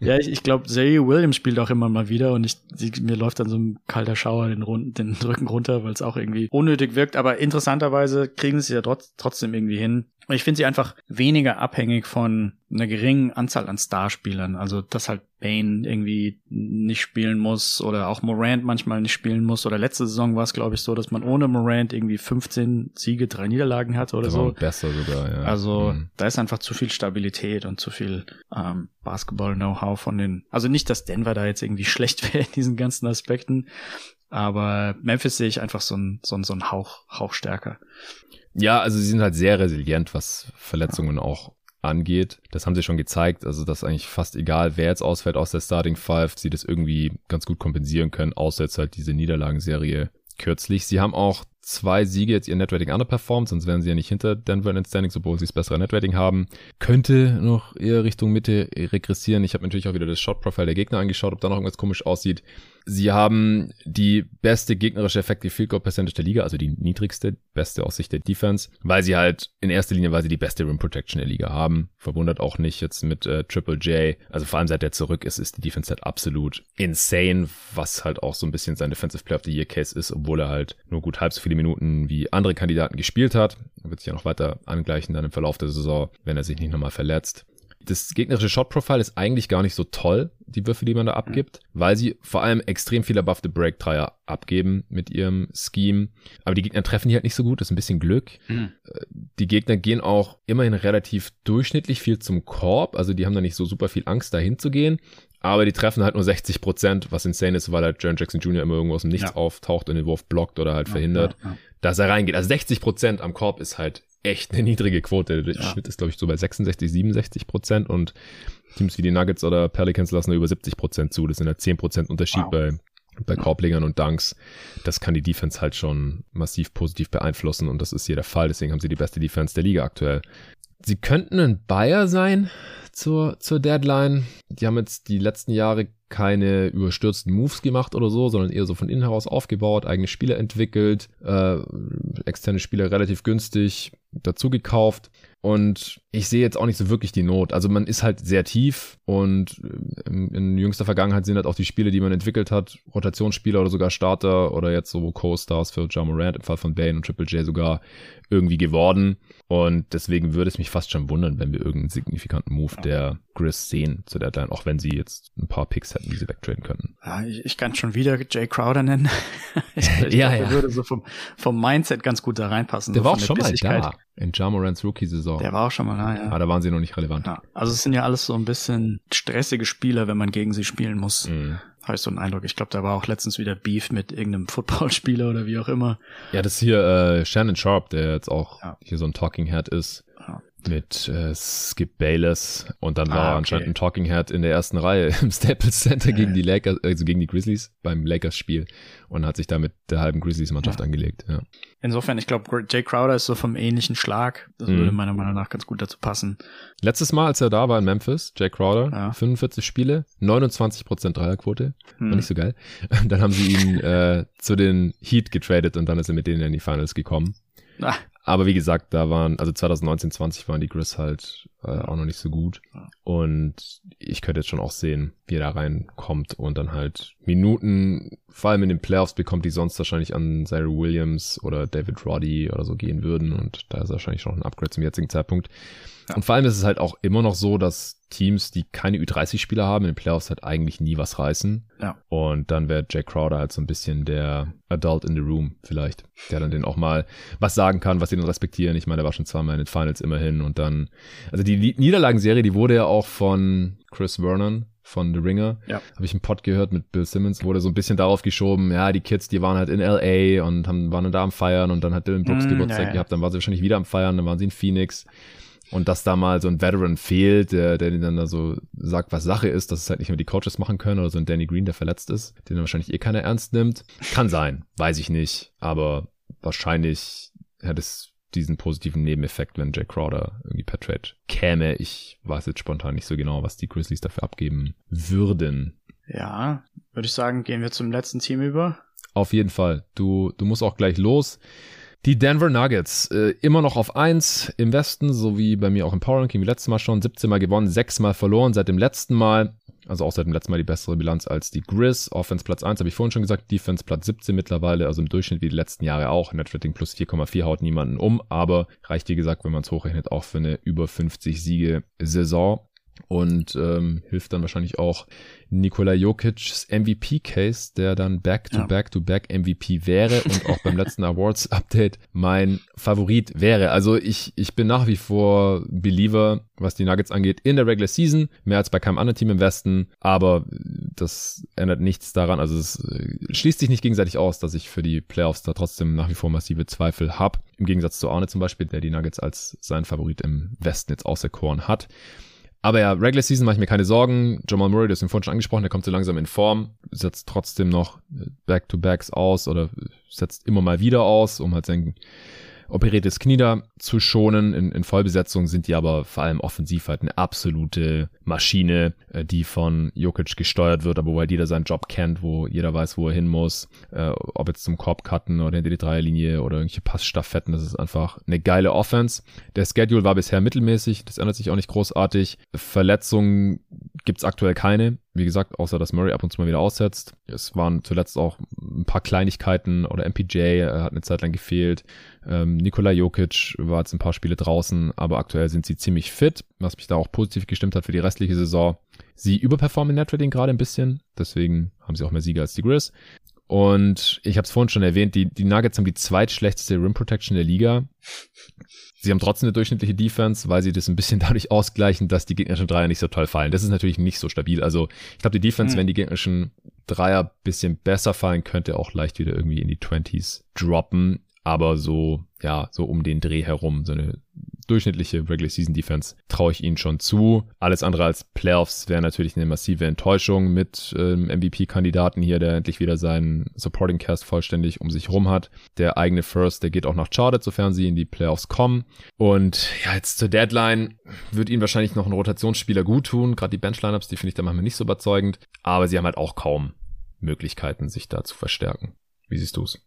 ja, ich, ich glaube, Zaire Williams spielt auch immer mal wieder und ich, mir läuft dann so ein kalter Schauer den, Rund, den Rücken runter, weil es auch irgendwie unnötig wirkt. Aber interessanterweise kriegen sie ja trotz, trotzdem irgendwie hin, ich finde sie einfach weniger abhängig von einer geringen Anzahl an Starspielern. Also, dass halt Bane irgendwie nicht spielen muss oder auch Morant manchmal nicht spielen muss. Oder letzte Saison war es, glaube ich, so, dass man ohne Morant irgendwie 15 Siege, drei Niederlagen hatte oder so. Besser sogar, ja. Also, mhm. da ist einfach zu viel Stabilität und zu viel ähm, Basketball-Know-how von den. Also nicht, dass Denver da jetzt irgendwie schlecht wäre in diesen ganzen Aspekten. Aber Memphis sehe ich einfach so ein, so ein, so ein Hauch, Hauch stärker. Ja, also sie sind halt sehr resilient, was Verletzungen auch angeht. Das haben sie schon gezeigt, also dass eigentlich fast egal, wer jetzt ausfällt aus der Starting Five, sie das irgendwie ganz gut kompensieren können, außer jetzt halt diese Niederlagenserie kürzlich. Sie haben auch zwei Siege jetzt ihr Netrating underperformed, sonst wären sie ja nicht hinter Denver in den Standings, obwohl sie das bessere Netrating haben. Könnte noch eher Richtung Mitte regressieren. Ich habe natürlich auch wieder das Shot-Profile der Gegner angeschaut, ob da noch irgendwas komisch aussieht. Sie haben die beste gegnerische Effective Field Goal Percentage der Liga, also die niedrigste, beste aus Sicht der Defense, weil sie halt in erster Linie, weil sie die beste Rim Protection der Liga haben. Verwundert auch nicht jetzt mit äh, Triple J. Also vor allem seit er zurück ist, ist die Defense halt absolut insane, was halt auch so ein bisschen sein Defensive Player of the Year Case ist, obwohl er halt nur gut halb so viele Minuten wie andere Kandidaten gespielt hat. Er wird sich ja noch weiter angleichen dann im Verlauf der Saison, wenn er sich nicht nochmal verletzt das gegnerische Shot-Profile ist eigentlich gar nicht so toll, die Würfe, die man da abgibt, weil sie vor allem extrem viel above the break Dreier abgeben mit ihrem Scheme. Aber die Gegner treffen die halt nicht so gut, das ist ein bisschen Glück. Mhm. Die Gegner gehen auch immerhin relativ durchschnittlich viel zum Korb, also die haben da nicht so super viel Angst, dahin zu gehen. Aber die treffen halt nur 60 Prozent, was insane ist, weil halt Jaron Jackson Jr. immer irgendwo aus dem Nichts ja. auftaucht und den Wurf blockt oder halt ja, verhindert, ja, dass er reingeht. Also 60 Prozent am Korb ist halt echt eine niedrige Quote. Der Schnitt ist, glaube ich, so bei 66, 67 Prozent und Teams wie die Nuggets oder Pelicans lassen nur über 70 Prozent zu. Das sind halt 10 Prozent Unterschied wow. bei bei Korblegern und Dunks, das kann die Defense halt schon massiv positiv beeinflussen und das ist hier der Fall. Deswegen haben sie die beste Defense der Liga aktuell. Sie könnten ein Bayer sein zur, zur Deadline. Die haben jetzt die letzten Jahre keine überstürzten Moves gemacht oder so, sondern eher so von innen heraus aufgebaut, eigene Spieler entwickelt, äh, externe Spieler relativ günstig dazu gekauft. Und ich sehe jetzt auch nicht so wirklich die Not. Also man ist halt sehr tief und in, in jüngster Vergangenheit sind halt auch die Spiele, die man entwickelt hat, Rotationsspieler oder sogar Starter oder jetzt so Co-Stars für John Morant im Fall von Bane und Triple J sogar irgendwie geworden. Und deswegen würde es mich fast schon wundern, wenn wir irgendeinen signifikanten Move der Grizz sehen zu der Deadline, auch wenn sie jetzt ein paar Picks hätten, die sie wegtraden können. Ja, ich, ich kann schon wieder Jay Crowder nennen. ich, ja, glaub, ja. würde so vom, vom Mindset ganz gut da reinpassen. Der so war auch schon mal da in Jamorants Rookie-Saison. Der war auch schon mal da, ja. Aber da waren sie noch nicht relevant. Ja, also es sind ja alles so ein bisschen stressige Spieler, wenn man gegen sie spielen muss. Mhm. Habe ich so einen Eindruck. Ich glaube, da war auch letztens wieder Beef mit irgendeinem Footballspieler oder wie auch immer. Ja, das ist hier äh, Shannon Sharp, der jetzt auch ja. hier so ein Talking Head ist. Mit äh, Skip Bayless und dann ah, war okay. anscheinend ein Talking Head in der ersten Reihe im Staples Center gegen die Lakers, also gegen die Grizzlies beim Lakers Spiel und hat sich da mit der halben Grizzlies Mannschaft ja. angelegt. Ja. Insofern, ich glaube, Jay Crowder ist so vom ähnlichen Schlag. Das mhm. würde meiner Meinung nach ganz gut dazu passen. Letztes Mal, als er da war in Memphis, Jay Crowder, ja. 45 Spiele, 29% Dreierquote, mhm. war nicht so geil. Dann haben sie ihn äh, zu den Heat getradet und dann ist er mit denen in die Finals gekommen. Ah. Aber wie gesagt, da waren, also 2019, 20 waren die Grizz halt äh, auch noch nicht so gut. Und ich könnte jetzt schon auch sehen, wie er da reinkommt und dann halt Minuten, vor allem in den Playoffs bekommt, die sonst wahrscheinlich an Zaire Williams oder David Roddy oder so gehen würden. Und da ist wahrscheinlich noch ein Upgrade zum jetzigen Zeitpunkt. Ja. Und vor allem ist es halt auch immer noch so, dass Teams, die keine Ü30-Spieler haben, in den Playoffs halt eigentlich nie was reißen. Ja. Und dann wäre Jack Crowder halt so ein bisschen der Adult in the Room vielleicht, der dann den auch mal was sagen kann, was sie dann respektieren. Ich meine, der war schon zweimal in den Finals immerhin und dann, also die Niederlagenserie, die wurde ja auch von Chris Vernon von The Ringer. Ja. Habe ich einen Pod gehört mit Bill Simmons, wurde so ein bisschen darauf geschoben, ja, die Kids, die waren halt in LA und haben, waren dann da am Feiern und dann hat Dylan Brooks mm, Geburtstag ja, ja. gehabt, dann war sie wahrscheinlich wieder am Feiern, dann waren sie in Phoenix. Und dass da mal so ein Veteran fehlt, der, der dann da so sagt, was Sache ist, dass es halt nicht mehr die Coaches machen können oder so ein Danny Green, der verletzt ist, den dann wahrscheinlich eh keiner ernst nimmt. Kann sein, weiß ich nicht, aber wahrscheinlich hat es diesen positiven Nebeneffekt, wenn Jack Crowder irgendwie per Trade käme. Ich weiß jetzt spontan nicht so genau, was die Grizzlies dafür abgeben würden. Ja, würde ich sagen, gehen wir zum letzten Team über. Auf jeden Fall. Du, du musst auch gleich los. Die Denver Nuggets, äh, immer noch auf eins im Westen, so wie bei mir auch im Power Ranking wie letztes Mal schon. 17 Mal gewonnen, 6 Mal verloren seit dem letzten Mal. Also auch seit dem letzten Mal die bessere Bilanz als die Grizz. Offense Platz 1 habe ich vorhin schon gesagt, Defense Platz 17 mittlerweile, also im Durchschnitt wie die letzten Jahre auch. Netrating plus 4,4 haut niemanden um, aber reicht wie gesagt, wenn man es hochrechnet, auch für eine über 50 Siege Saison und ähm, hilft dann wahrscheinlich auch Nikola Jokic's MVP-Case, der dann Back-to-Back-to-Back MVP wäre und auch beim letzten Awards-Update mein Favorit wäre. Also ich, ich bin nach wie vor Believer, was die Nuggets angeht, in der Regular Season, mehr als bei keinem anderen Team im Westen, aber das ändert nichts daran, also es äh, schließt sich nicht gegenseitig aus, dass ich für die Playoffs da trotzdem nach wie vor massive Zweifel habe, im Gegensatz zu Arne zum Beispiel, der die Nuggets als sein Favorit im Westen jetzt auserkoren hat. Aber ja, Regular Season mache ich mir keine Sorgen. Jamal Murray, du hast ihn vorhin schon angesprochen, der kommt so langsam in Form, setzt trotzdem noch Back-to-Backs aus oder setzt immer mal wieder aus, um halt sein operiertes Knie da zu schonen. In, in Vollbesetzung sind die aber vor allem offensiv halt eine absolute Maschine, äh, die von Jokic gesteuert wird, aber wo halt jeder seinen Job kennt, wo jeder weiß, wo er hin muss, äh, ob jetzt zum Korb cutten oder hinter die Dreierlinie oder irgendwelche Passstaffetten, das ist einfach eine geile Offense. Der Schedule war bisher mittelmäßig, das ändert sich auch nicht großartig. Verletzungen gibt's aktuell keine. Wie gesagt, außer dass Murray ab und zu mal wieder aussetzt. Es waren zuletzt auch ein paar Kleinigkeiten oder MPJ äh, hat eine Zeit lang gefehlt. Ähm, Nikola Jokic war jetzt ein paar Spiele draußen, aber aktuell sind sie ziemlich fit, was mich da auch positiv gestimmt hat für die restliche Saison. Sie überperformen in Netrating gerade ein bisschen, deswegen haben sie auch mehr Siege als die Grizz. Und ich habe es vorhin schon erwähnt, die, die Nuggets haben die zweitschlechteste Rim Protection der Liga. Sie haben trotzdem eine durchschnittliche Defense, weil sie das ein bisschen dadurch ausgleichen, dass die gegnerischen Dreier nicht so toll fallen. Das ist natürlich nicht so stabil. Also ich glaube, die Defense, mhm. wenn die gegnerischen Dreier bisschen besser fallen, könnte auch leicht wieder irgendwie in die 20s droppen aber so, ja, so um den Dreh herum, so eine durchschnittliche Regular Season Defense traue ich ihnen schon zu. Alles andere als Playoffs wäre natürlich eine massive Enttäuschung mit ähm, MVP-Kandidaten hier, der endlich wieder seinen Supporting Cast vollständig um sich rum hat. Der eigene First, der geht auch nach Charlotte, sofern sie in die Playoffs kommen. Und ja, jetzt zur Deadline wird ihnen wahrscheinlich noch ein Rotationsspieler gut tun. Gerade die Bench-Lineups, die finde ich da manchmal nicht so überzeugend. Aber sie haben halt auch kaum Möglichkeiten, sich da zu verstärken. Wie siehst du es?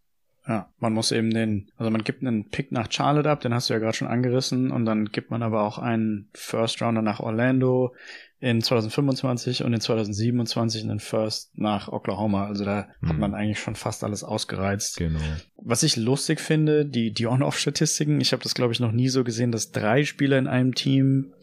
Ja, man muss eben den, also man gibt einen Pick nach Charlotte ab, den hast du ja gerade schon angerissen, und dann gibt man aber auch einen First Rounder nach Orlando in 2025 und in 2027 einen First nach Oklahoma. Also da hm. hat man eigentlich schon fast alles ausgereizt. Genau. Was ich lustig finde, die, die On-Off-Statistiken, ich habe das glaube ich noch nie so gesehen, dass drei Spieler in einem Team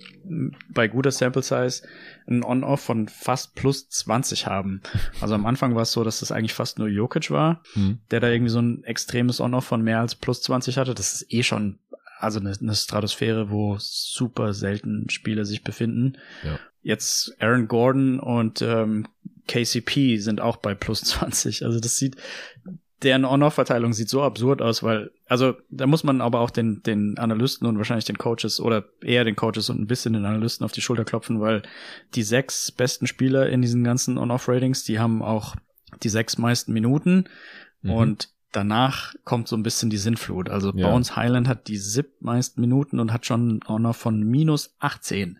bei guter Sample Size ein On-Off von fast plus 20 haben. Also am Anfang war es so, dass das eigentlich fast nur Jokic war, hm. der da irgendwie so ein extremes On-Off von mehr als plus 20 hatte. Das ist eh schon also eine, eine Stratosphäre, wo super selten Spieler sich befinden. Ja. Jetzt Aaron Gordon und ähm, KCP sind auch bei plus 20. Also das sieht, deren On-Off-Verteilung sieht so absurd aus, weil, also da muss man aber auch den, den Analysten und wahrscheinlich den Coaches oder eher den Coaches und ein bisschen den Analysten auf die Schulter klopfen, weil die sechs besten Spieler in diesen ganzen On-Off-Ratings, die haben auch die sechs meisten Minuten mhm. und danach kommt so ein bisschen die Sinnflut. Also ja. Bones Highland hat die siebtmeisten Minuten und hat schon Honor von minus 18.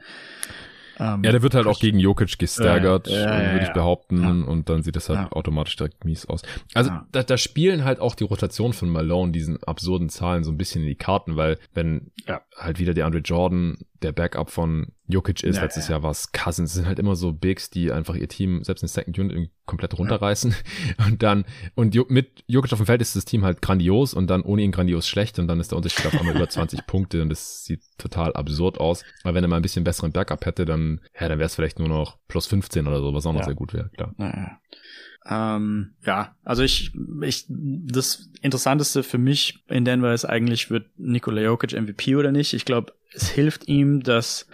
Ähm, ja, der wird halt auch gegen Jokic gestaggert, äh, äh, würde ich behaupten. Ja. Und dann sieht das halt ja. automatisch direkt mies aus. Also da, da spielen halt auch die Rotation von Malone diesen absurden Zahlen so ein bisschen in die Karten, weil wenn halt wieder der Andre Jordan der Backup von Jokic ist, ja, letztes ja. Jahr war es Cousins, das sind halt immer so Bigs, die einfach ihr Team selbst in Second Unit komplett runterreißen ja. und dann und mit Jokic auf dem Feld ist das Team halt grandios und dann ohne ihn grandios schlecht und dann ist der Unterschied auf einmal über 20 Punkte und das sieht total absurd aus, weil wenn er mal ein bisschen besseren Backup hätte, dann ja, dann wäre es vielleicht nur noch plus 15 oder so, was auch noch sehr gut wäre, klar. Ja, ähm, ja, also ich, ich, das Interessanteste für mich in Denver ist eigentlich, wird Nikola Jokic MVP oder nicht? Ich glaube, es hilft ihm, dass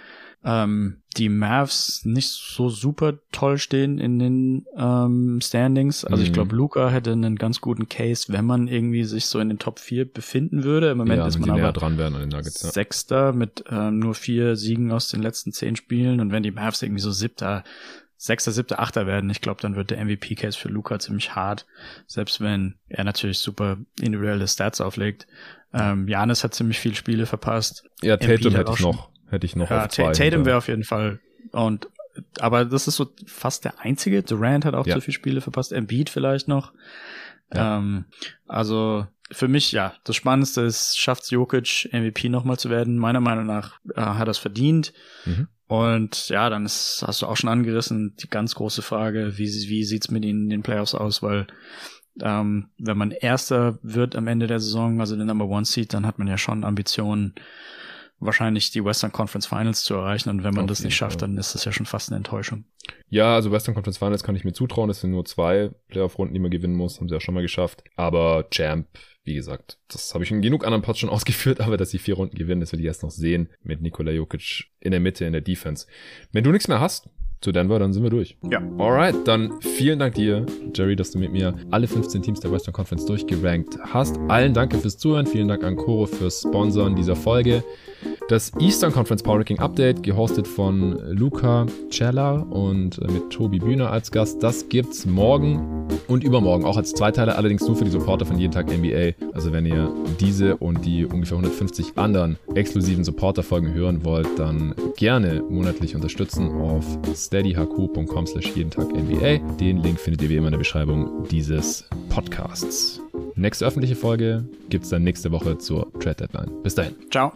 ähm, die Mavs nicht so super toll stehen in den ähm, Standings. Also mhm. ich glaube, Luca hätte einen ganz guten Case, wenn man irgendwie sich so in den Top 4 befinden würde. Im Moment ja, ist man aber dran wären an den Nuggets, ja. Sechster mit ähm, nur vier Siegen aus den letzten zehn Spielen. Und wenn die Mavs irgendwie so Siebter, Sechster, Siebter, Achter werden, ich glaube, dann wird der MVP-Case für Luca ziemlich hart. Selbst wenn er natürlich super individuelle Stats auflegt. Ähm, Janis hat ziemlich viele Spiele verpasst. Ja, Tatum hätte ich noch. Hätte ich noch ja, auf zwei Tatum wäre auf jeden Fall. Und aber das ist so fast der einzige. Durant hat auch ja. zu viele Spiele verpasst. Embiid vielleicht noch. Ja. Ähm, also für mich, ja, das Spannendste ist, schafft Jokic MVP nochmal zu werden. Meiner Meinung nach äh, hat er es verdient. Mhm. Und ja, dann ist, hast du auch schon angerissen, die ganz große Frage, wie, wie sieht's mit ihnen in den Playoffs aus, weil ähm, wenn man Erster wird am Ende der Saison, also der Number One Seed, dann hat man ja schon Ambitionen, wahrscheinlich die Western Conference Finals zu erreichen. Und wenn man Auf das nicht schafft, dann ist das ja schon fast eine Enttäuschung. Ja, also Western Conference Finals kann ich mir zutrauen. Es sind nur zwei Playoff-Runden, die man gewinnen muss. Haben sie ja schon mal geschafft. Aber Champ, wie gesagt, das habe ich in genug anderen Parts schon ausgeführt. Aber dass sie vier Runden gewinnen, das will ich erst noch sehen. Mit Nikola Jokic in der Mitte, in der Defense. Wenn du nichts mehr hast, zu Denver, dann sind wir durch. Ja. Alright, dann vielen Dank dir, Jerry, dass du mit mir alle 15 Teams der Western Conference durchgerankt hast. Allen danke fürs Zuhören. Vielen Dank an Koro fürs Sponsoren dieser Folge. Das Eastern Conference Power Ranking Update, gehostet von Luca Cella und mit Tobi Bühner als Gast, das gibt's morgen und übermorgen auch als Zweiteiler, allerdings nur für die Supporter von Jeden Tag NBA. Also wenn ihr diese und die ungefähr 150 anderen exklusiven Supporter-Folgen hören wollt, dann gerne monatlich unterstützen auf steadyhq.com slash jeden Tag NBA. Den Link findet ihr wie immer in der Beschreibung dieses Podcasts. Nächste öffentliche Folge gibt's dann nächste Woche zur Trade Deadline. Bis dahin. Ciao.